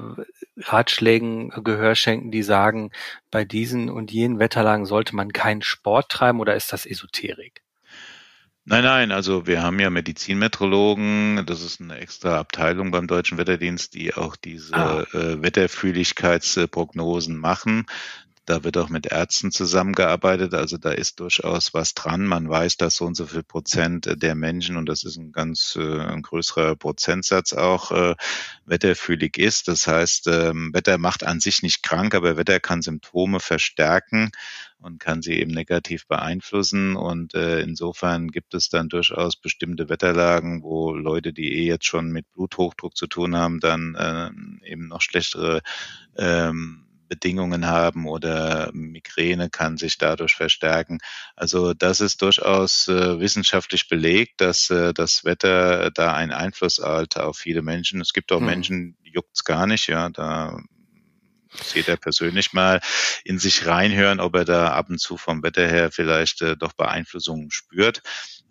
Ratschlägen Gehör schenken, die sagen, bei diesen und jenen Wetterlagen sollte man keinen Sport treiben oder ist das Esoterik? Nein, nein, also wir haben ja Medizinmetrologen, das ist eine extra Abteilung beim Deutschen Wetterdienst, die auch diese ah. äh, Wetterfühligkeitsprognosen machen. Da wird auch mit Ärzten zusammengearbeitet, also da ist durchaus was dran. Man weiß, dass so und so viel Prozent der Menschen, und das ist ein ganz äh, ein größerer Prozentsatz auch, äh, wetterfühlig ist. Das heißt, ähm, Wetter macht an sich nicht krank, aber Wetter kann Symptome verstärken und kann sie eben negativ beeinflussen. Und äh, insofern gibt es dann durchaus bestimmte Wetterlagen, wo Leute, die eh jetzt schon mit Bluthochdruck zu tun haben, dann äh, eben noch schlechtere ähm, Bedingungen haben oder Migräne kann sich dadurch verstärken. Also das ist durchaus äh, wissenschaftlich belegt, dass äh, das Wetter da einen Einfluss hat auf viele Menschen. Es gibt auch hm. Menschen, die juckt's gar nicht, ja, da muss jeder persönlich mal in sich reinhören, ob er da ab und zu vom Wetter her vielleicht äh, doch Beeinflussungen spürt.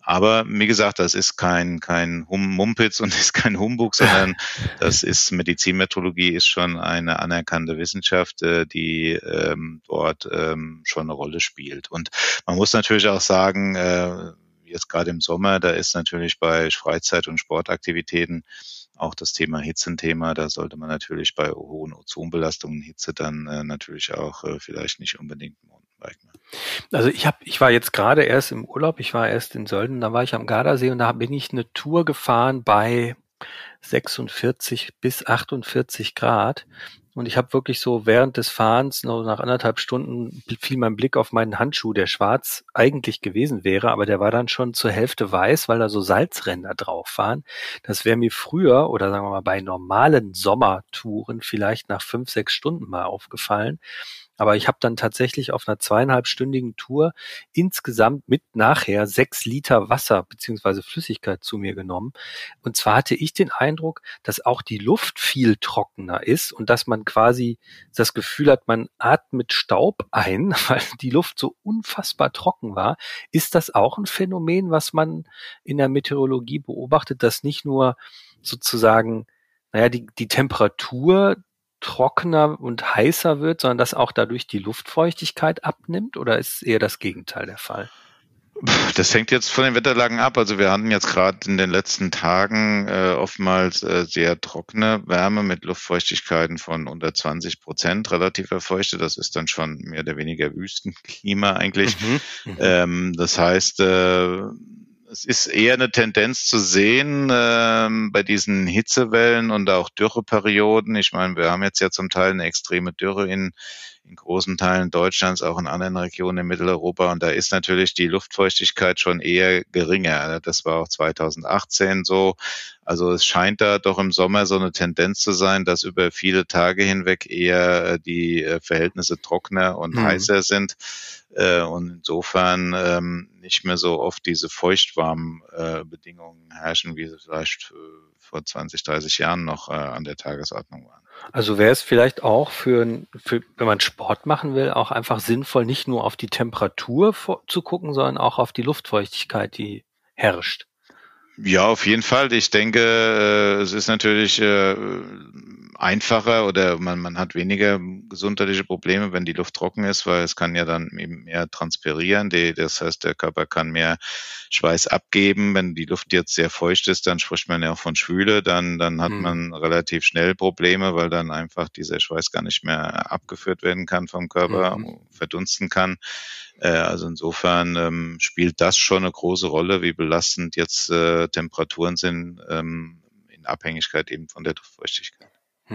Aber wie gesagt, das ist kein, kein hum Mumpitz und ist kein Humbug, sondern das ist Medizinmetrologie ist schon eine anerkannte Wissenschaft, äh, die ähm, dort ähm, schon eine Rolle spielt. Und man muss natürlich auch sagen, äh, jetzt gerade im Sommer, da ist natürlich bei Freizeit- und Sportaktivitäten auch das Thema Hitze ein Thema. Da sollte man natürlich bei hohen Ozonbelastungen Hitze dann äh, natürlich auch äh, vielleicht nicht unbedingt. Also ich habe, ich war jetzt gerade erst im Urlaub, ich war erst in Sölden, da war ich am Gardasee und da bin ich eine Tour gefahren bei 46 bis 48 Grad. Und ich habe wirklich so während des Fahrens, noch nach anderthalb Stunden, fiel mein Blick auf meinen Handschuh, der schwarz eigentlich gewesen wäre, aber der war dann schon zur Hälfte weiß, weil da so Salzränder drauf waren. Das wäre mir früher oder sagen wir mal bei normalen Sommertouren vielleicht nach fünf, sechs Stunden mal aufgefallen. Aber ich habe dann tatsächlich auf einer zweieinhalbstündigen Tour insgesamt mit nachher sechs Liter Wasser beziehungsweise Flüssigkeit zu mir genommen. Und zwar hatte ich den Eindruck, dass auch die Luft viel trockener ist und dass man quasi das Gefühl hat, man atmet Staub ein, weil die Luft so unfassbar trocken war. Ist das auch ein Phänomen, was man in der Meteorologie beobachtet, dass nicht nur sozusagen naja, die, die Temperatur trockener und heißer wird, sondern dass auch dadurch die Luftfeuchtigkeit abnimmt? Oder ist eher das Gegenteil der Fall? Das hängt jetzt von den Wetterlagen ab. Also wir hatten jetzt gerade in den letzten Tagen äh, oftmals äh, sehr trockene Wärme mit Luftfeuchtigkeiten von unter 20 Prozent relativ erfeuchtet. Das ist dann schon mehr oder weniger Wüstenklima eigentlich. Mhm. Mhm. Ähm, das heißt, äh, es ist eher eine Tendenz zu sehen ähm, bei diesen Hitzewellen und auch Dürreperioden. Ich meine, wir haben jetzt ja zum Teil eine extreme Dürre in, in großen Teilen Deutschlands, auch in anderen Regionen in Mitteleuropa. Und da ist natürlich die Luftfeuchtigkeit schon eher geringer. Das war auch 2018 so. Also es scheint da doch im Sommer so eine Tendenz zu sein, dass über viele Tage hinweg eher äh, die äh, Verhältnisse trockener und mhm. heißer sind äh, und insofern ähm, nicht mehr so oft diese feuchtwarmen Bedingungen herrschen, wie sie vielleicht vor 20, 30 Jahren noch an der Tagesordnung waren. Also wäre es vielleicht auch für, für, wenn man Sport machen will, auch einfach sinnvoll, nicht nur auf die Temperatur zu gucken, sondern auch auf die Luftfeuchtigkeit, die herrscht. Ja, auf jeden Fall. Ich denke, äh, es ist natürlich äh, einfacher oder man, man hat weniger gesundheitliche Probleme, wenn die Luft trocken ist, weil es kann ja dann eben mehr transpirieren. Die, das heißt, der Körper kann mehr Schweiß abgeben. Wenn die Luft jetzt sehr feucht ist, dann spricht man ja auch von Schwüle, dann, dann hat hm. man relativ schnell Probleme, weil dann einfach dieser Schweiß gar nicht mehr abgeführt werden kann vom Körper, hm. verdunsten kann. Äh, also insofern ähm, spielt das schon eine große Rolle, wie belastend jetzt äh, Temperaturen sind ähm, in Abhängigkeit eben von der Luftfeuchtigkeit.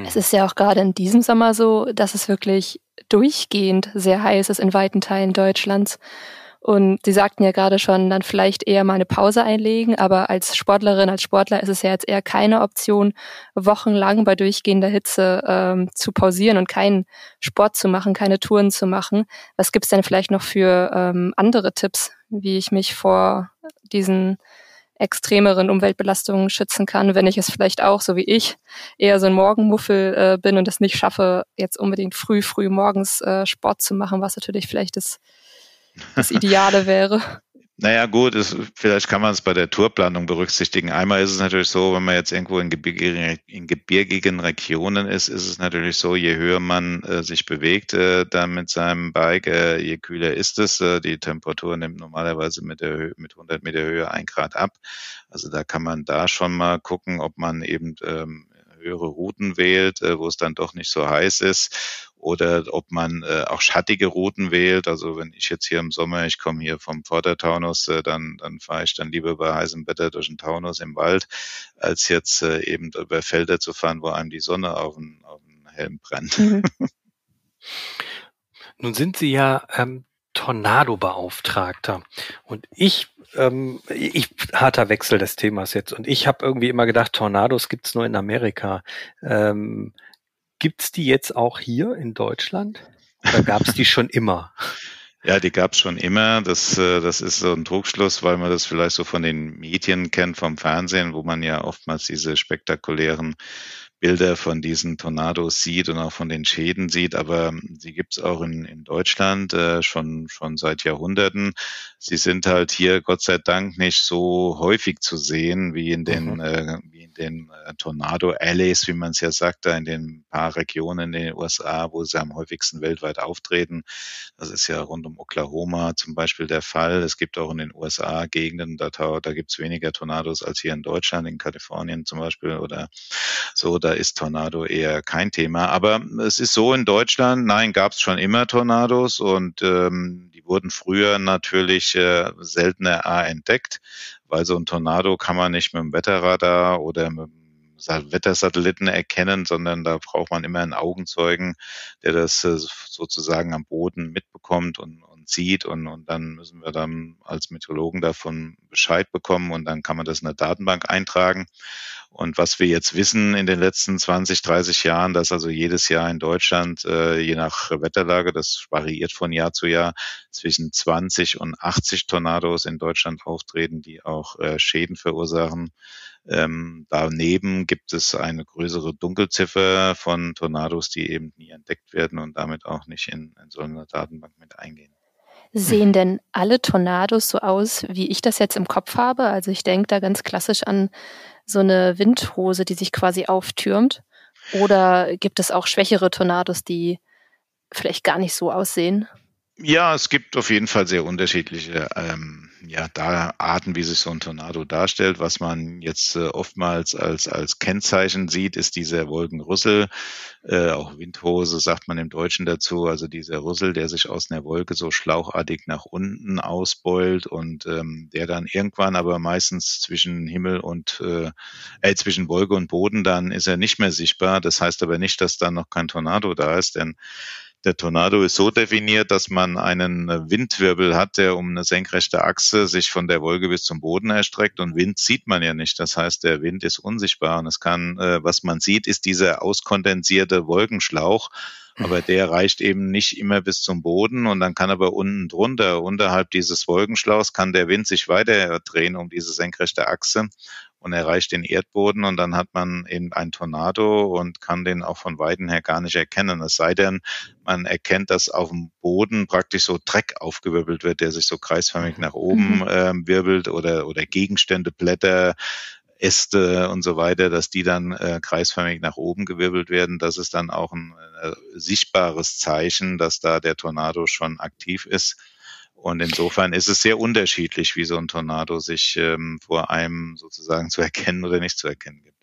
Es ist ja auch gerade in diesem Sommer so, dass es wirklich durchgehend sehr heiß ist in weiten Teilen Deutschlands. Und Sie sagten ja gerade schon, dann vielleicht eher mal eine Pause einlegen, aber als Sportlerin, als Sportler ist es ja jetzt eher keine Option, wochenlang bei durchgehender Hitze ähm, zu pausieren und keinen Sport zu machen, keine Touren zu machen. Was gibt's denn vielleicht noch für ähm, andere Tipps, wie ich mich vor diesen extremeren Umweltbelastungen schützen kann, wenn ich es vielleicht auch, so wie ich, eher so ein Morgenmuffel äh, bin und es nicht schaffe, jetzt unbedingt früh, früh morgens äh, Sport zu machen, was natürlich vielleicht das, das Ideale wäre. Naja, gut, es, vielleicht kann man es bei der Tourplanung berücksichtigen. Einmal ist es natürlich so, wenn man jetzt irgendwo in, gebirgigen, in gebirgigen Regionen ist, ist es natürlich so, je höher man äh, sich bewegt äh, dann mit seinem Bike, äh, je kühler ist es. Äh, die Temperatur nimmt normalerweise mit, der Höhe, mit 100 Meter Höhe ein Grad ab. Also da kann man da schon mal gucken, ob man eben ähm, höhere Routen wählt, äh, wo es dann doch nicht so heiß ist oder ob man äh, auch schattige Routen wählt. Also wenn ich jetzt hier im Sommer, ich komme hier vom Vordertaunus, äh, dann, dann fahre ich dann lieber bei heißem Wetter durch den Taunus im Wald, als jetzt äh, eben über Felder zu fahren, wo einem die Sonne auf den, auf den Helm brennt. Mhm. Nun sind Sie ja ähm, Tornado-Beauftragter. Und ich, ähm, ich, harter Wechsel des Themas jetzt. Und ich habe irgendwie immer gedacht, Tornados gibt's nur in Amerika. Ähm, gibt's die jetzt auch hier in Deutschland? Oder gab's die schon immer? Ja, die gab's schon immer. Das, äh, das ist so ein Trugschluss, weil man das vielleicht so von den Medien kennt, vom Fernsehen, wo man ja oftmals diese spektakulären Bilder von diesen Tornados sieht und auch von den Schäden sieht, aber sie gibt's auch in, in Deutschland äh, schon, schon seit Jahrhunderten. Sie sind halt hier Gott sei Dank nicht so häufig zu sehen wie in den, mhm. äh, den äh, Tornado-Alleys, wie man es ja sagt, da in den paar Regionen in den USA, wo sie am häufigsten weltweit auftreten. Das ist ja rund um Oklahoma zum Beispiel der Fall. Es gibt auch in den USA Gegenden, da, da gibt's weniger Tornados als hier in Deutschland, in Kalifornien zum Beispiel oder so da ist Tornado eher kein Thema. Aber es ist so in Deutschland, nein, gab es schon immer Tornados und ähm, wurden früher natürlich äh, seltener A entdeckt, weil so ein Tornado kann man nicht mit dem Wetterradar oder mit dem Wettersatelliten erkennen, sondern da braucht man immer einen Augenzeugen, der das äh, sozusagen am Boden mitbekommt und, und sieht und, und dann müssen wir dann als Meteorologen davon Bescheid bekommen und dann kann man das in der Datenbank eintragen. Und was wir jetzt wissen in den letzten 20, 30 Jahren, dass also jedes Jahr in Deutschland, äh, je nach Wetterlage, das variiert von Jahr zu Jahr, zwischen 20 und 80 Tornados in Deutschland auftreten, die auch äh, Schäden verursachen. Ähm, daneben gibt es eine größere Dunkelziffer von Tornados, die eben nie entdeckt werden und damit auch nicht in, in so einer Datenbank mit eingehen. Sehen denn alle Tornados so aus, wie ich das jetzt im Kopf habe? Also ich denke da ganz klassisch an so eine Windhose, die sich quasi auftürmt. Oder gibt es auch schwächere Tornados, die vielleicht gar nicht so aussehen? Ja, es gibt auf jeden Fall sehr unterschiedliche ähm, ja, da Arten, wie sich so ein Tornado darstellt. Was man jetzt äh, oftmals als, als Kennzeichen sieht, ist dieser Wolkenrüssel, äh, auch Windhose sagt man im Deutschen dazu, also dieser Rüssel, der sich aus einer Wolke so schlauchartig nach unten ausbeult und ähm, der dann irgendwann aber meistens zwischen Himmel und äh, äh, zwischen Wolke und Boden, dann ist er nicht mehr sichtbar. Das heißt aber nicht, dass dann noch kein Tornado da ist, denn der Tornado ist so definiert, dass man einen Windwirbel hat, der um eine senkrechte Achse sich von der Wolke bis zum Boden erstreckt. Und Wind sieht man ja nicht. Das heißt, der Wind ist unsichtbar. Und es kann, äh, was man sieht, ist dieser auskondensierte Wolkenschlauch. Aber der reicht eben nicht immer bis zum Boden. Und dann kann aber unten drunter, unterhalb dieses Wolkenschlauchs, kann der Wind sich weiter drehen um diese senkrechte Achse und erreicht den Erdboden und dann hat man eben ein Tornado und kann den auch von Weiden her gar nicht erkennen. Es sei denn, man erkennt, dass auf dem Boden praktisch so Dreck aufgewirbelt wird, der sich so kreisförmig nach oben äh, wirbelt oder, oder Gegenstände, Blätter, Äste und so weiter, dass die dann äh, kreisförmig nach oben gewirbelt werden. Das ist dann auch ein äh, sichtbares Zeichen, dass da der Tornado schon aktiv ist. Und insofern ist es sehr unterschiedlich, wie so ein Tornado sich ähm, vor einem sozusagen zu erkennen oder nicht zu erkennen gibt.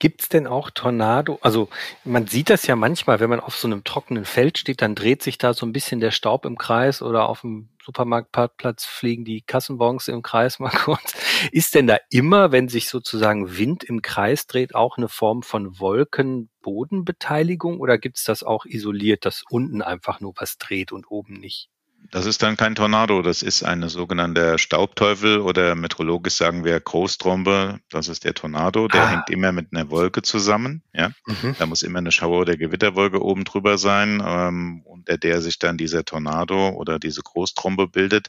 Gibt es denn auch Tornado? Also man sieht das ja manchmal, wenn man auf so einem trockenen Feld steht, dann dreht sich da so ein bisschen der Staub im Kreis oder auf dem Supermarktparkplatz fliegen die Kassenbons im Kreis mal kurz. Ist denn da immer, wenn sich sozusagen Wind im Kreis dreht, auch eine Form von Wolkenbodenbeteiligung oder gibt es das auch isoliert, dass unten einfach nur was dreht und oben nicht? Das ist dann kein Tornado, das ist eine sogenannte Staubteufel oder meteorologisch sagen wir Großtrombe. Das ist der Tornado, der ah. hängt immer mit einer Wolke zusammen. Ja, mhm. da muss immer eine Schauer- oder Gewitterwolke oben drüber sein. Ähm, und unter der sich dann dieser Tornado oder diese Großtrombe bildet.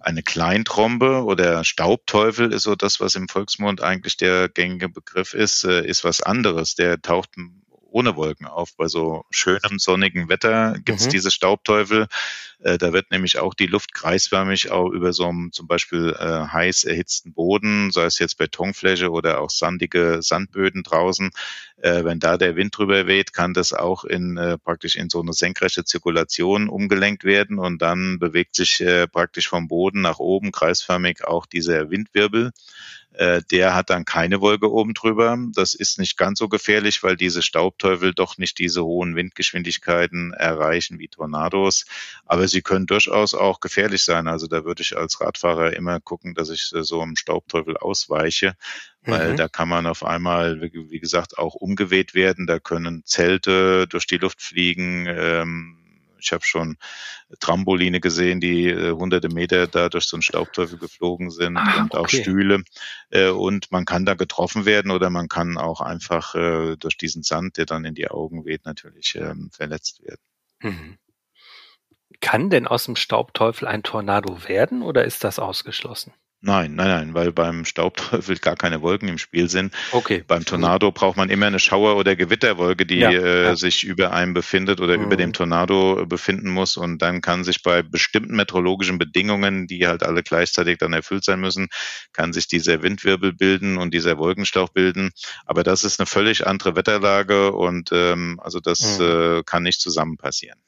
Eine Kleintrombe oder Staubteufel ist so das, was im Volksmund eigentlich der gängige Begriff ist, äh, ist was anderes. Der taucht ohne Wolken auf. Bei so schönem sonnigen Wetter gibt es mhm. diese Staubteufel. Äh, da wird nämlich auch die Luft kreisförmig auch über so einem zum Beispiel äh, heiß erhitzten Boden, sei es jetzt Betonfläche oder auch sandige Sandböden draußen, äh, wenn da der Wind drüber weht, kann das auch in äh, praktisch in so eine senkrechte Zirkulation umgelenkt werden und dann bewegt sich äh, praktisch vom Boden nach oben kreisförmig auch dieser Windwirbel. Äh, der hat dann keine Wolke oben drüber. Das ist nicht ganz so gefährlich, weil diese Staubteufel doch nicht diese hohen Windgeschwindigkeiten erreichen wie Tornados. Aber sie können durchaus auch gefährlich sein. Also da würde ich als Radfahrer immer gucken, dass ich so einem Staubteufel ausweiche, weil mhm. da kann man auf einmal, wie gesagt, auch umgeweht werden. Da können Zelte durch die Luft fliegen. Ähm, ich habe schon Trampoline gesehen, die äh, hunderte Meter da durch so einen Staubteufel geflogen sind ah, und auch okay. Stühle. Äh, und man kann da getroffen werden oder man kann auch einfach äh, durch diesen Sand, der dann in die Augen weht, natürlich ähm, verletzt werden. Mhm. Kann denn aus dem Staubteufel ein Tornado werden oder ist das ausgeschlossen? Nein, nein, nein, weil beim Staubteufel gar keine Wolken im Spiel sind. Okay. Beim Tornado braucht man immer eine Schauer- oder Gewitterwolke, die ja, äh, ja. sich über einem befindet oder mhm. über dem Tornado befinden muss. Und dann kann sich bei bestimmten meteorologischen Bedingungen, die halt alle gleichzeitig dann erfüllt sein müssen, kann sich dieser Windwirbel bilden und dieser Wolkenstauch bilden. Aber das ist eine völlig andere Wetterlage und ähm, also das mhm. äh, kann nicht zusammen passieren.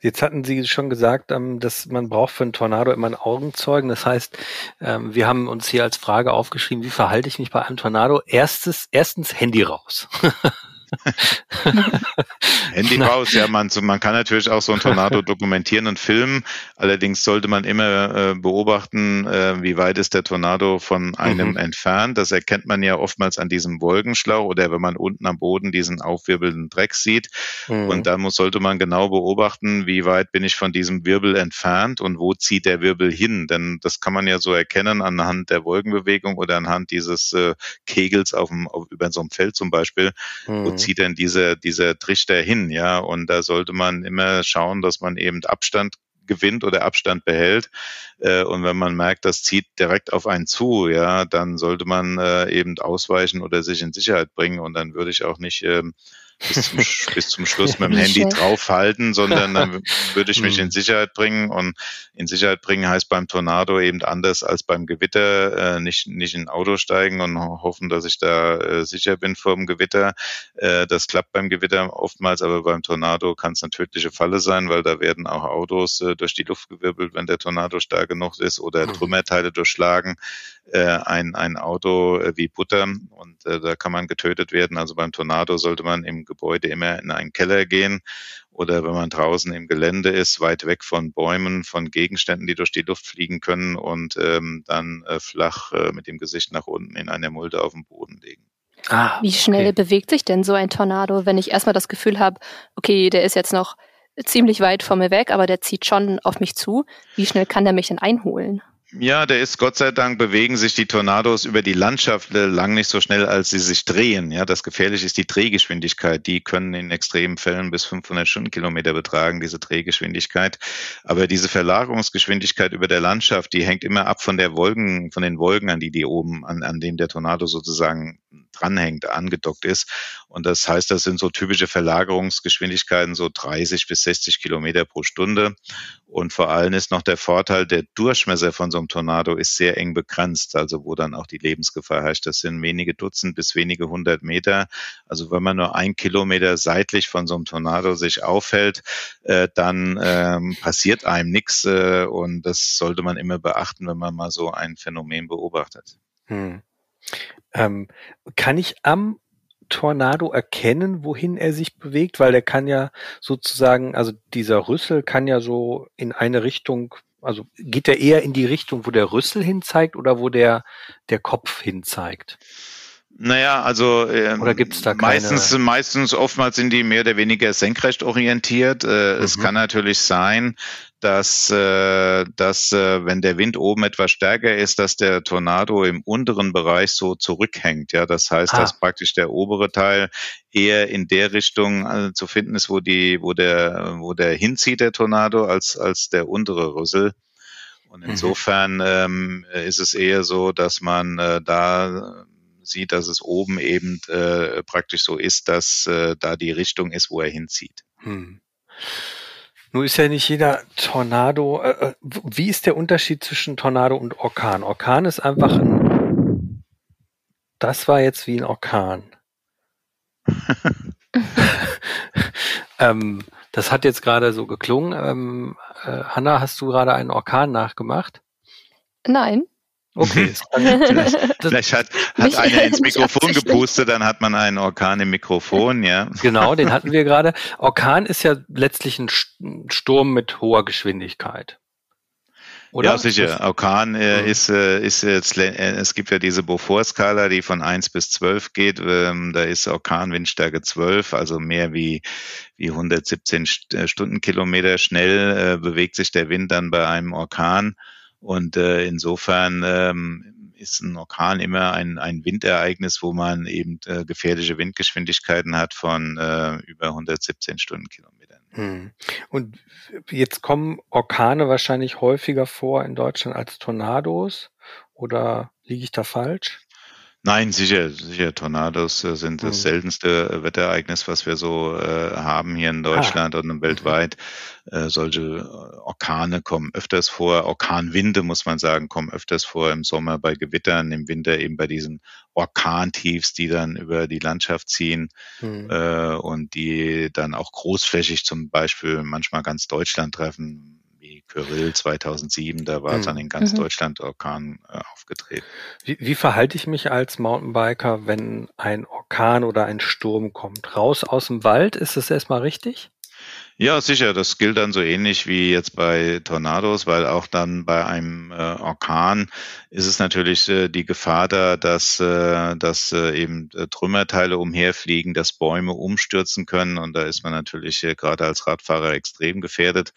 Jetzt hatten Sie schon gesagt, ähm, dass man braucht für einen Tornado immer einen Augenzeugen. Das heißt, ähm, wir haben uns hier als Frage aufgeschrieben, wie verhalte ich mich bei einem Tornado? Erstes, erstens Handy raus. Handy raus, ja, man, so, man kann natürlich auch so ein Tornado dokumentieren und filmen. Allerdings sollte man immer äh, beobachten, äh, wie weit ist der Tornado von einem mhm. entfernt. Das erkennt man ja oftmals an diesem Wolkenschlauch oder wenn man unten am Boden diesen aufwirbelnden Dreck sieht. Mhm. Und da muss, sollte man genau beobachten, wie weit bin ich von diesem Wirbel entfernt und wo zieht der Wirbel hin. Denn das kann man ja so erkennen anhand der Wolkenbewegung oder anhand dieses äh, Kegels auf dem, auf, über so einem Feld zum Beispiel, mhm zieht denn dieser, dieser Trichter hin, ja? Und da sollte man immer schauen, dass man eben Abstand gewinnt oder Abstand behält. Äh, und wenn man merkt, das zieht direkt auf einen zu, ja, dann sollte man äh, eben ausweichen oder sich in Sicherheit bringen. Und dann würde ich auch nicht ähm, bis zum, bis zum Schluss mit dem Handy draufhalten, sondern dann würde ich mich hm. in Sicherheit bringen. Und in Sicherheit bringen heißt beim Tornado eben anders als beim Gewitter, äh, nicht, nicht in ein Auto steigen und hoffen, dass ich da äh, sicher bin vor dem Gewitter. Äh, das klappt beim Gewitter oftmals, aber beim Tornado kann es eine tödliche Falle sein, weil da werden auch Autos äh, durch die Luft gewirbelt, wenn der Tornado stark genug ist oder hm. Trümmerteile durchschlagen äh, ein, ein Auto äh, wie Butter und äh, da kann man getötet werden. Also beim Tornado sollte man im Gebäude immer in einen Keller gehen oder wenn man draußen im Gelände ist, weit weg von Bäumen, von Gegenständen, die durch die Luft fliegen können und ähm, dann äh, flach äh, mit dem Gesicht nach unten in einer Mulde auf dem Boden legen. Ah, Wie schnell okay. bewegt sich denn so ein Tornado, wenn ich erstmal das Gefühl habe, okay, der ist jetzt noch ziemlich weit vor mir weg, aber der zieht schon auf mich zu. Wie schnell kann der mich denn einholen? Ja, der ist Gott sei Dank bewegen sich die Tornados über die Landschaft lang nicht so schnell, als sie sich drehen. Ja, das Gefährliche ist die Drehgeschwindigkeit. Die können in extremen Fällen bis 500 Stundenkilometer betragen, diese Drehgeschwindigkeit. Aber diese Verlagerungsgeschwindigkeit über der Landschaft, die hängt immer ab von der Wolken, von den Wolken, an die die oben, an, an dem der Tornado sozusagen dranhängt, angedockt ist. Und das heißt, das sind so typische Verlagerungsgeschwindigkeiten, so 30 bis 60 Kilometer pro Stunde. Und vor allem ist noch der Vorteil, der Durchmesser von so einem Tornado ist sehr eng begrenzt, also wo dann auch die Lebensgefahr herrscht. Das sind wenige Dutzend bis wenige hundert Meter. Also wenn man nur ein Kilometer seitlich von so einem Tornado sich aufhält, äh, dann ähm, passiert einem nichts. Äh, und das sollte man immer beachten, wenn man mal so ein Phänomen beobachtet. Hm. Ähm, kann ich am Tornado erkennen, wohin er sich bewegt? Weil der kann ja sozusagen, also dieser Rüssel kann ja so in eine Richtung, also geht er eher in die Richtung, wo der Rüssel hin zeigt oder wo der, der Kopf hin zeigt? Naja, also ähm, oder gibt's da keine? meistens, meistens, oftmals sind die mehr oder weniger senkrecht orientiert. Äh, mhm. Es kann natürlich sein, dass, äh, dass äh, wenn der Wind oben etwas stärker ist, dass der Tornado im unteren Bereich so zurückhängt. Ja, das heißt, ah. dass praktisch der obere Teil eher in der Richtung äh, zu finden ist, wo die, wo der, wo der hinzieht der Tornado, als als der untere Rüssel. Und mhm. insofern ähm, ist es eher so, dass man äh, da sieht, dass es oben eben äh, praktisch so ist, dass äh, da die Richtung ist, wo er hinzieht. Hm. Nun ist ja nicht jeder Tornado. Äh, äh wie ist der Unterschied zwischen Tornado und Orkan? Orkan ist einfach ein. Das war jetzt wie ein Orkan. ähm, das hat jetzt gerade so geklungen. Ähm, äh, Hanna, hast du gerade einen Orkan nachgemacht? Nein. Okay. vielleicht, vielleicht hat, hat einer ins Mikrofon gepustet, dann hat man einen Orkan im Mikrofon, ja. Genau, den hatten wir gerade. Orkan ist ja letztlich ein Sturm mit hoher Geschwindigkeit. Oder? Ja, sicher. Orkan äh, mhm. ist, äh, ist jetzt, äh, es gibt ja diese Beaufort-Skala, die von 1 bis 12 geht. Ähm, da ist Orkan Windstärke 12, also mehr wie, wie 117 äh, Stundenkilometer schnell äh, bewegt sich der Wind dann bei einem Orkan. Und äh, insofern ähm, ist ein Orkan immer ein, ein Windereignis, wo man eben äh, gefährliche Windgeschwindigkeiten hat von äh, über 117 Stundenkilometern. Hm. Und jetzt kommen Orkane wahrscheinlich häufiger vor in Deutschland als Tornados oder liege ich da falsch? Nein, sicher, sicher. Tornados äh, sind das mhm. seltenste äh, Wetterereignis, was wir so äh, haben hier in Deutschland ah. und mhm. weltweit. Äh, solche äh, Orkane kommen öfters vor. Orkanwinde, muss man sagen, kommen öfters vor im Sommer bei Gewittern, im Winter eben bei diesen Orkantiefs, die dann über die Landschaft ziehen mhm. äh, und die dann auch großflächig zum Beispiel manchmal ganz Deutschland treffen Kyrill 2007, da war mhm. dann in ganz mhm. Deutschland Orkan äh, aufgetreten. Wie, wie verhalte ich mich als Mountainbiker, wenn ein Orkan oder ein Sturm kommt? Raus aus dem Wald, ist das erstmal richtig? Ja, sicher. Das gilt dann so ähnlich wie jetzt bei Tornados, weil auch dann bei einem äh, Orkan ist es natürlich äh, die Gefahr da, dass, äh, dass äh, eben äh, Trümmerteile umherfliegen, dass Bäume umstürzen können. Und da ist man natürlich äh, gerade als Radfahrer extrem gefährdet.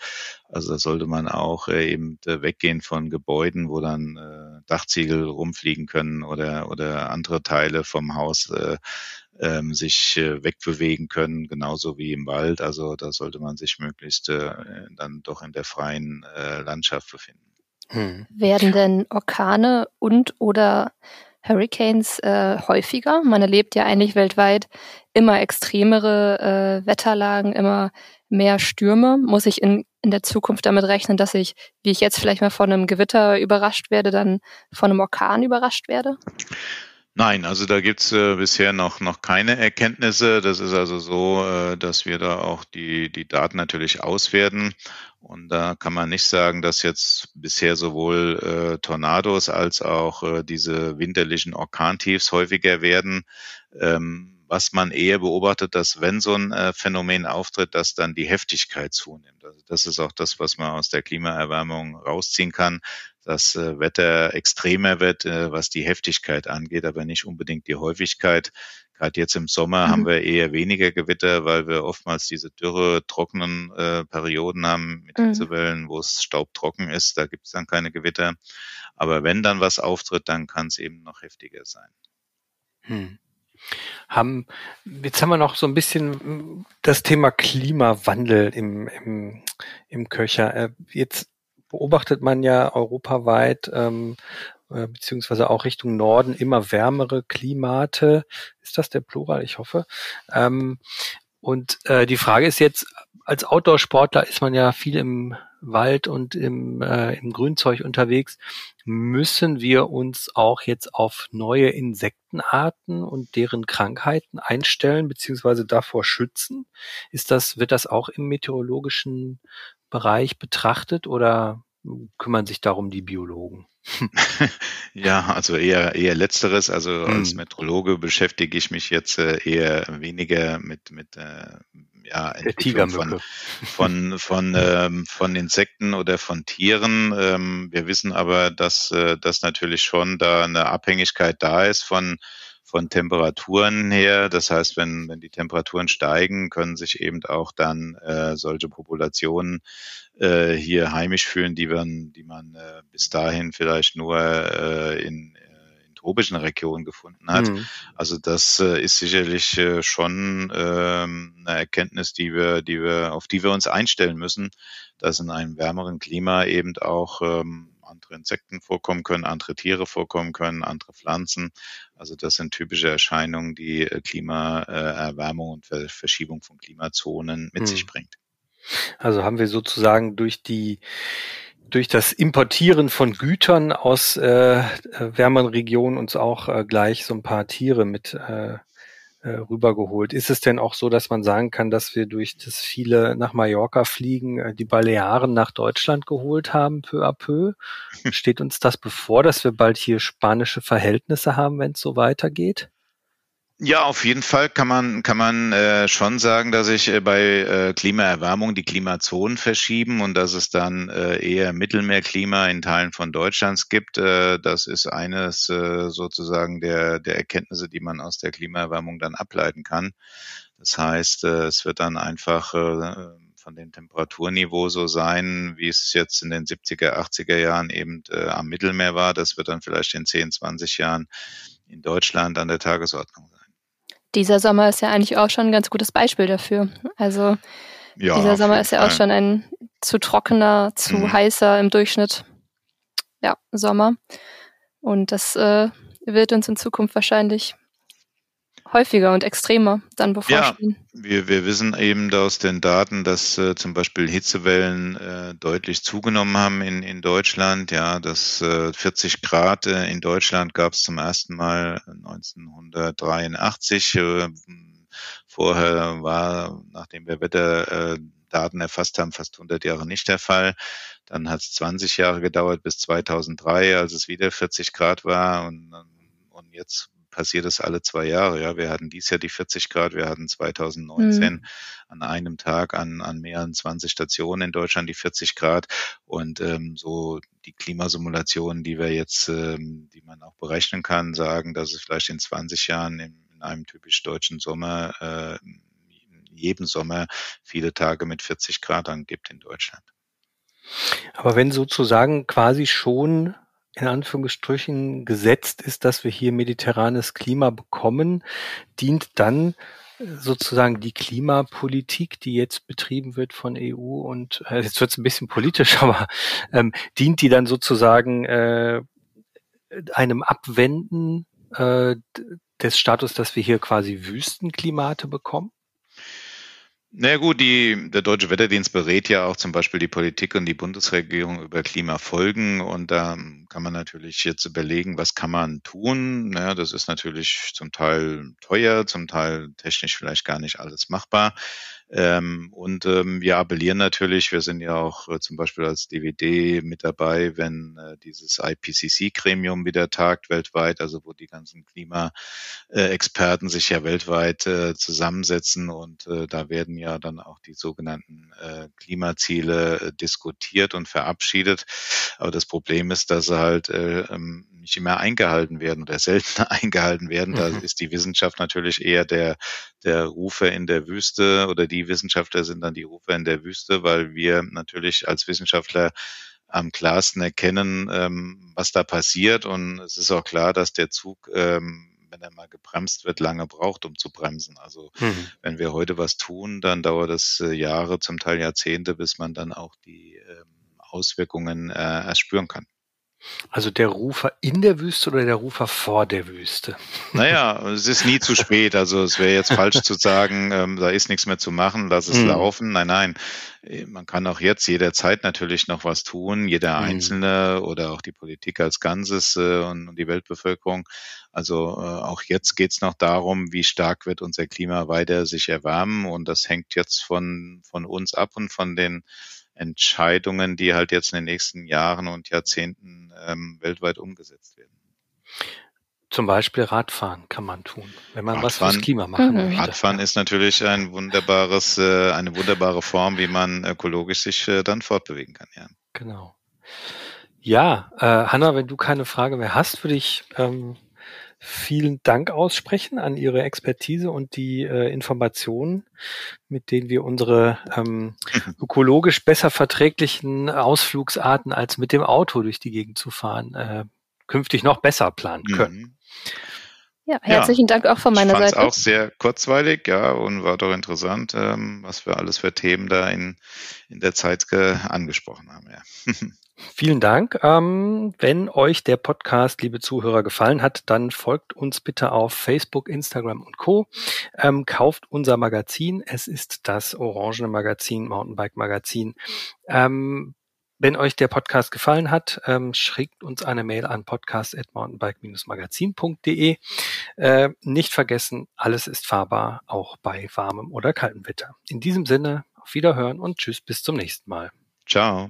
Also da sollte man auch eben weggehen von Gebäuden, wo dann Dachziegel rumfliegen können oder, oder andere Teile vom Haus. Äh, ähm, sich äh, wegbewegen können, genauso wie im Wald. Also da sollte man sich möglichst äh, dann doch in der freien äh, Landschaft befinden. Hm. Werden denn Orkane und oder Hurricanes äh, häufiger? Man erlebt ja eigentlich weltweit immer extremere äh, Wetterlagen, immer mehr Stürme. Muss ich in, in der Zukunft damit rechnen, dass ich, wie ich jetzt vielleicht mal von einem Gewitter überrascht werde, dann von einem Orkan überrascht werde? Nein, also da gibt's äh, bisher noch, noch keine Erkenntnisse. Das ist also so, äh, dass wir da auch die, die Daten natürlich auswerten. Und da kann man nicht sagen, dass jetzt bisher sowohl äh, Tornados als auch äh, diese winterlichen Orkantiefs häufiger werden. Ähm, was man eher beobachtet, dass wenn so ein äh, Phänomen auftritt, dass dann die Heftigkeit zunimmt. Also das ist auch das, was man aus der Klimaerwärmung rausziehen kann, das äh, Wetter extremer wird, äh, was die Heftigkeit angeht, aber nicht unbedingt die Häufigkeit. Gerade jetzt im Sommer mhm. haben wir eher weniger Gewitter, weil wir oftmals diese dürre, trockenen äh, Perioden haben mit mhm. Hitzewellen, wo es staubtrocken ist. Da gibt es dann keine Gewitter. Aber wenn dann was auftritt, dann kann es eben noch heftiger sein. Hm. Haben, jetzt haben wir noch so ein bisschen das Thema Klimawandel im, im, im Köcher. Äh, jetzt beobachtet man ja europaweit ähm, äh, beziehungsweise auch Richtung Norden immer wärmere Klimate. Ist das der Plural? Ich hoffe. Ähm, und äh, die Frage ist jetzt, als Outdoor-Sportler ist man ja viel im Wald und im, äh, im Grünzeug unterwegs. Müssen wir uns auch jetzt auf neue Insektenarten und deren Krankheiten einstellen beziehungsweise davor schützen? Ist das, wird das auch im meteorologischen Bereich betrachtet oder kümmern sich darum die Biologen? ja, also eher eher letzteres. Also hm. als Metrologe beschäftige ich mich jetzt äh, eher weniger mit mit äh, ja, Entwicklung von von von, ähm, von Insekten oder von Tieren. Ähm, wir wissen aber, dass äh, dass natürlich schon da eine Abhängigkeit da ist von von Temperaturen her. Das heißt, wenn, wenn die Temperaturen steigen, können sich eben auch dann äh, solche Populationen äh, hier heimisch fühlen, die man, die man äh, bis dahin vielleicht nur äh, in, äh, in tropischen Regionen gefunden hat. Mhm. Also das äh, ist sicherlich äh, schon äh, eine Erkenntnis, die wir, die wir, auf die wir uns einstellen müssen, dass in einem wärmeren Klima eben auch ähm, andere Insekten vorkommen können, andere Tiere vorkommen können, andere Pflanzen. Also das sind typische Erscheinungen, die äh, Klimaerwärmung und Verschiebung von Klimazonen mit hm. sich bringt. Also haben wir sozusagen durch die durch das Importieren von Gütern aus äh, wärmeren Regionen uns auch äh, gleich so ein paar Tiere mit äh, äh, rübergeholt. Ist es denn auch so, dass man sagen kann, dass wir durch das viele nach Mallorca fliegen, äh, die Balearen nach Deutschland geholt haben, peu à peu? Steht uns das bevor, dass wir bald hier spanische Verhältnisse haben, wenn es so weitergeht? Ja, auf jeden Fall kann man, kann man äh, schon sagen, dass sich äh, bei äh, Klimaerwärmung die Klimazonen verschieben und dass es dann äh, eher Mittelmeerklima in Teilen von Deutschlands gibt. Äh, das ist eines äh, sozusagen der, der Erkenntnisse, die man aus der Klimaerwärmung dann ableiten kann. Das heißt, äh, es wird dann einfach äh, von dem Temperaturniveau so sein, wie es jetzt in den 70er, 80er Jahren eben äh, am Mittelmeer war. Das wird dann vielleicht in 10, 20 Jahren in Deutschland an der Tagesordnung sein dieser Sommer ist ja eigentlich auch schon ein ganz gutes Beispiel dafür. Also ja, dieser Sommer ist ja auch schon ein zu trockener, zu mhm. heißer im Durchschnitt ja, Sommer. Und das äh, wird uns in Zukunft wahrscheinlich häufiger und extremer dann bevorstehen. Ja, wir, wir wissen eben aus den Daten, dass äh, zum Beispiel Hitzewellen äh, deutlich zugenommen haben in, in Deutschland. Ja, dass äh, 40 Grad äh, in Deutschland gab es zum ersten Mal 1983. Äh, vorher war, nachdem wir Wetterdaten erfasst haben, fast 100 Jahre nicht der Fall. Dann hat es 20 Jahre gedauert bis 2003, als es wieder 40 Grad war und, und jetzt passiert es alle zwei Jahre. Ja, wir hatten dies Jahr die 40 Grad, wir hatten 2019 mhm. an einem Tag an, an mehreren 20 Stationen in Deutschland die 40 Grad und ähm, so die Klimasimulationen, die wir jetzt, ähm, die man auch berechnen kann, sagen, dass es vielleicht in 20 Jahren in, in einem typisch deutschen Sommer äh, jedem Sommer viele Tage mit 40 Grad angibt in Deutschland. Aber wenn sozusagen quasi schon in Anführungsstrichen gesetzt ist, dass wir hier mediterranes Klima bekommen, dient dann sozusagen die Klimapolitik, die jetzt betrieben wird von EU und äh, jetzt wird es ein bisschen politisch, aber ähm, dient die dann sozusagen äh, einem Abwenden äh, des Status, dass wir hier quasi Wüstenklimate bekommen? Na naja, gut, die, der Deutsche Wetterdienst berät ja auch zum Beispiel die Politik und die Bundesregierung über Klimafolgen. Und da kann man natürlich jetzt überlegen, was kann man tun. Naja, das ist natürlich zum Teil teuer, zum Teil technisch vielleicht gar nicht alles machbar. Ähm, und ähm, wir appellieren natürlich, wir sind ja auch äh, zum Beispiel als DVD mit dabei, wenn äh, dieses IPCC-Gremium wieder tagt weltweit, also wo die ganzen Klimaexperten sich ja weltweit äh, zusammensetzen und äh, da werden ja dann auch die sogenannten äh, Klimaziele äh, diskutiert und verabschiedet. Aber das Problem ist, dass sie halt äh, ähm, nicht immer eingehalten werden oder seltener eingehalten werden. Da mhm. ist die Wissenschaft natürlich eher der, der Rufer in der Wüste oder die Wissenschaftler sind dann die Rufer in der Wüste, weil wir natürlich als Wissenschaftler am klarsten erkennen, ähm, was da passiert. Und es ist auch klar, dass der Zug, ähm, wenn er mal gebremst wird, lange braucht, um zu bremsen. Also mhm. wenn wir heute was tun, dann dauert es äh, Jahre, zum Teil Jahrzehnte, bis man dann auch die ähm, Auswirkungen äh, erst spüren kann. Also der Rufer in der Wüste oder der Rufer vor der Wüste? Naja, es ist nie zu spät. Also es wäre jetzt falsch zu sagen, ähm, da ist nichts mehr zu machen, lass es mhm. laufen. Nein, nein. Äh, man kann auch jetzt jederzeit natürlich noch was tun, jeder mhm. Einzelne oder auch die Politik als Ganzes äh, und, und, die Weltbevölkerung. Also äh, auch jetzt geht es noch darum, wie stark wird unser Klima weiter sich erwärmen. Und das hängt jetzt von, von uns ab und von den Entscheidungen, die halt jetzt in den nächsten Jahren und Jahrzehnten ähm, weltweit umgesetzt werden. Zum Beispiel Radfahren kann man tun, wenn man Radfahren, was fürs Klima machen mhm. möchte. Radfahren ist natürlich ein wunderbares, äh, eine wunderbare Form, wie man ökologisch sich äh, dann fortbewegen kann. Ja. Genau. Ja, äh, Hanna, wenn du keine Frage mehr hast, würde ich ähm, vielen Dank aussprechen an Ihre Expertise und die äh, Informationen, mit denen wir unsere ähm, ökologisch besser verträglichen Ausflugsarten als mit dem Auto durch die Gegend zu fahren äh, künftig noch besser planen können. Mhm. Ja, herzlichen ja. Dank auch von meiner ich Seite. auch sehr kurzweilig, ja, und war doch interessant, ähm, was wir alles für Themen da in, in der Zeit angesprochen haben. Ja. Vielen Dank. Ähm, wenn euch der Podcast, liebe Zuhörer, gefallen hat, dann folgt uns bitte auf Facebook, Instagram und Co. Ähm, kauft unser Magazin. Es ist das Orangene Magazin, Mountainbike Magazin. Ähm, wenn euch der Podcast gefallen hat, ähm, schickt uns eine Mail an podcast.mountainbike-magazin.de. Äh, nicht vergessen, alles ist fahrbar, auch bei warmem oder kaltem Wetter. In diesem Sinne, auf Wiederhören und tschüss, bis zum nächsten Mal. Ciao.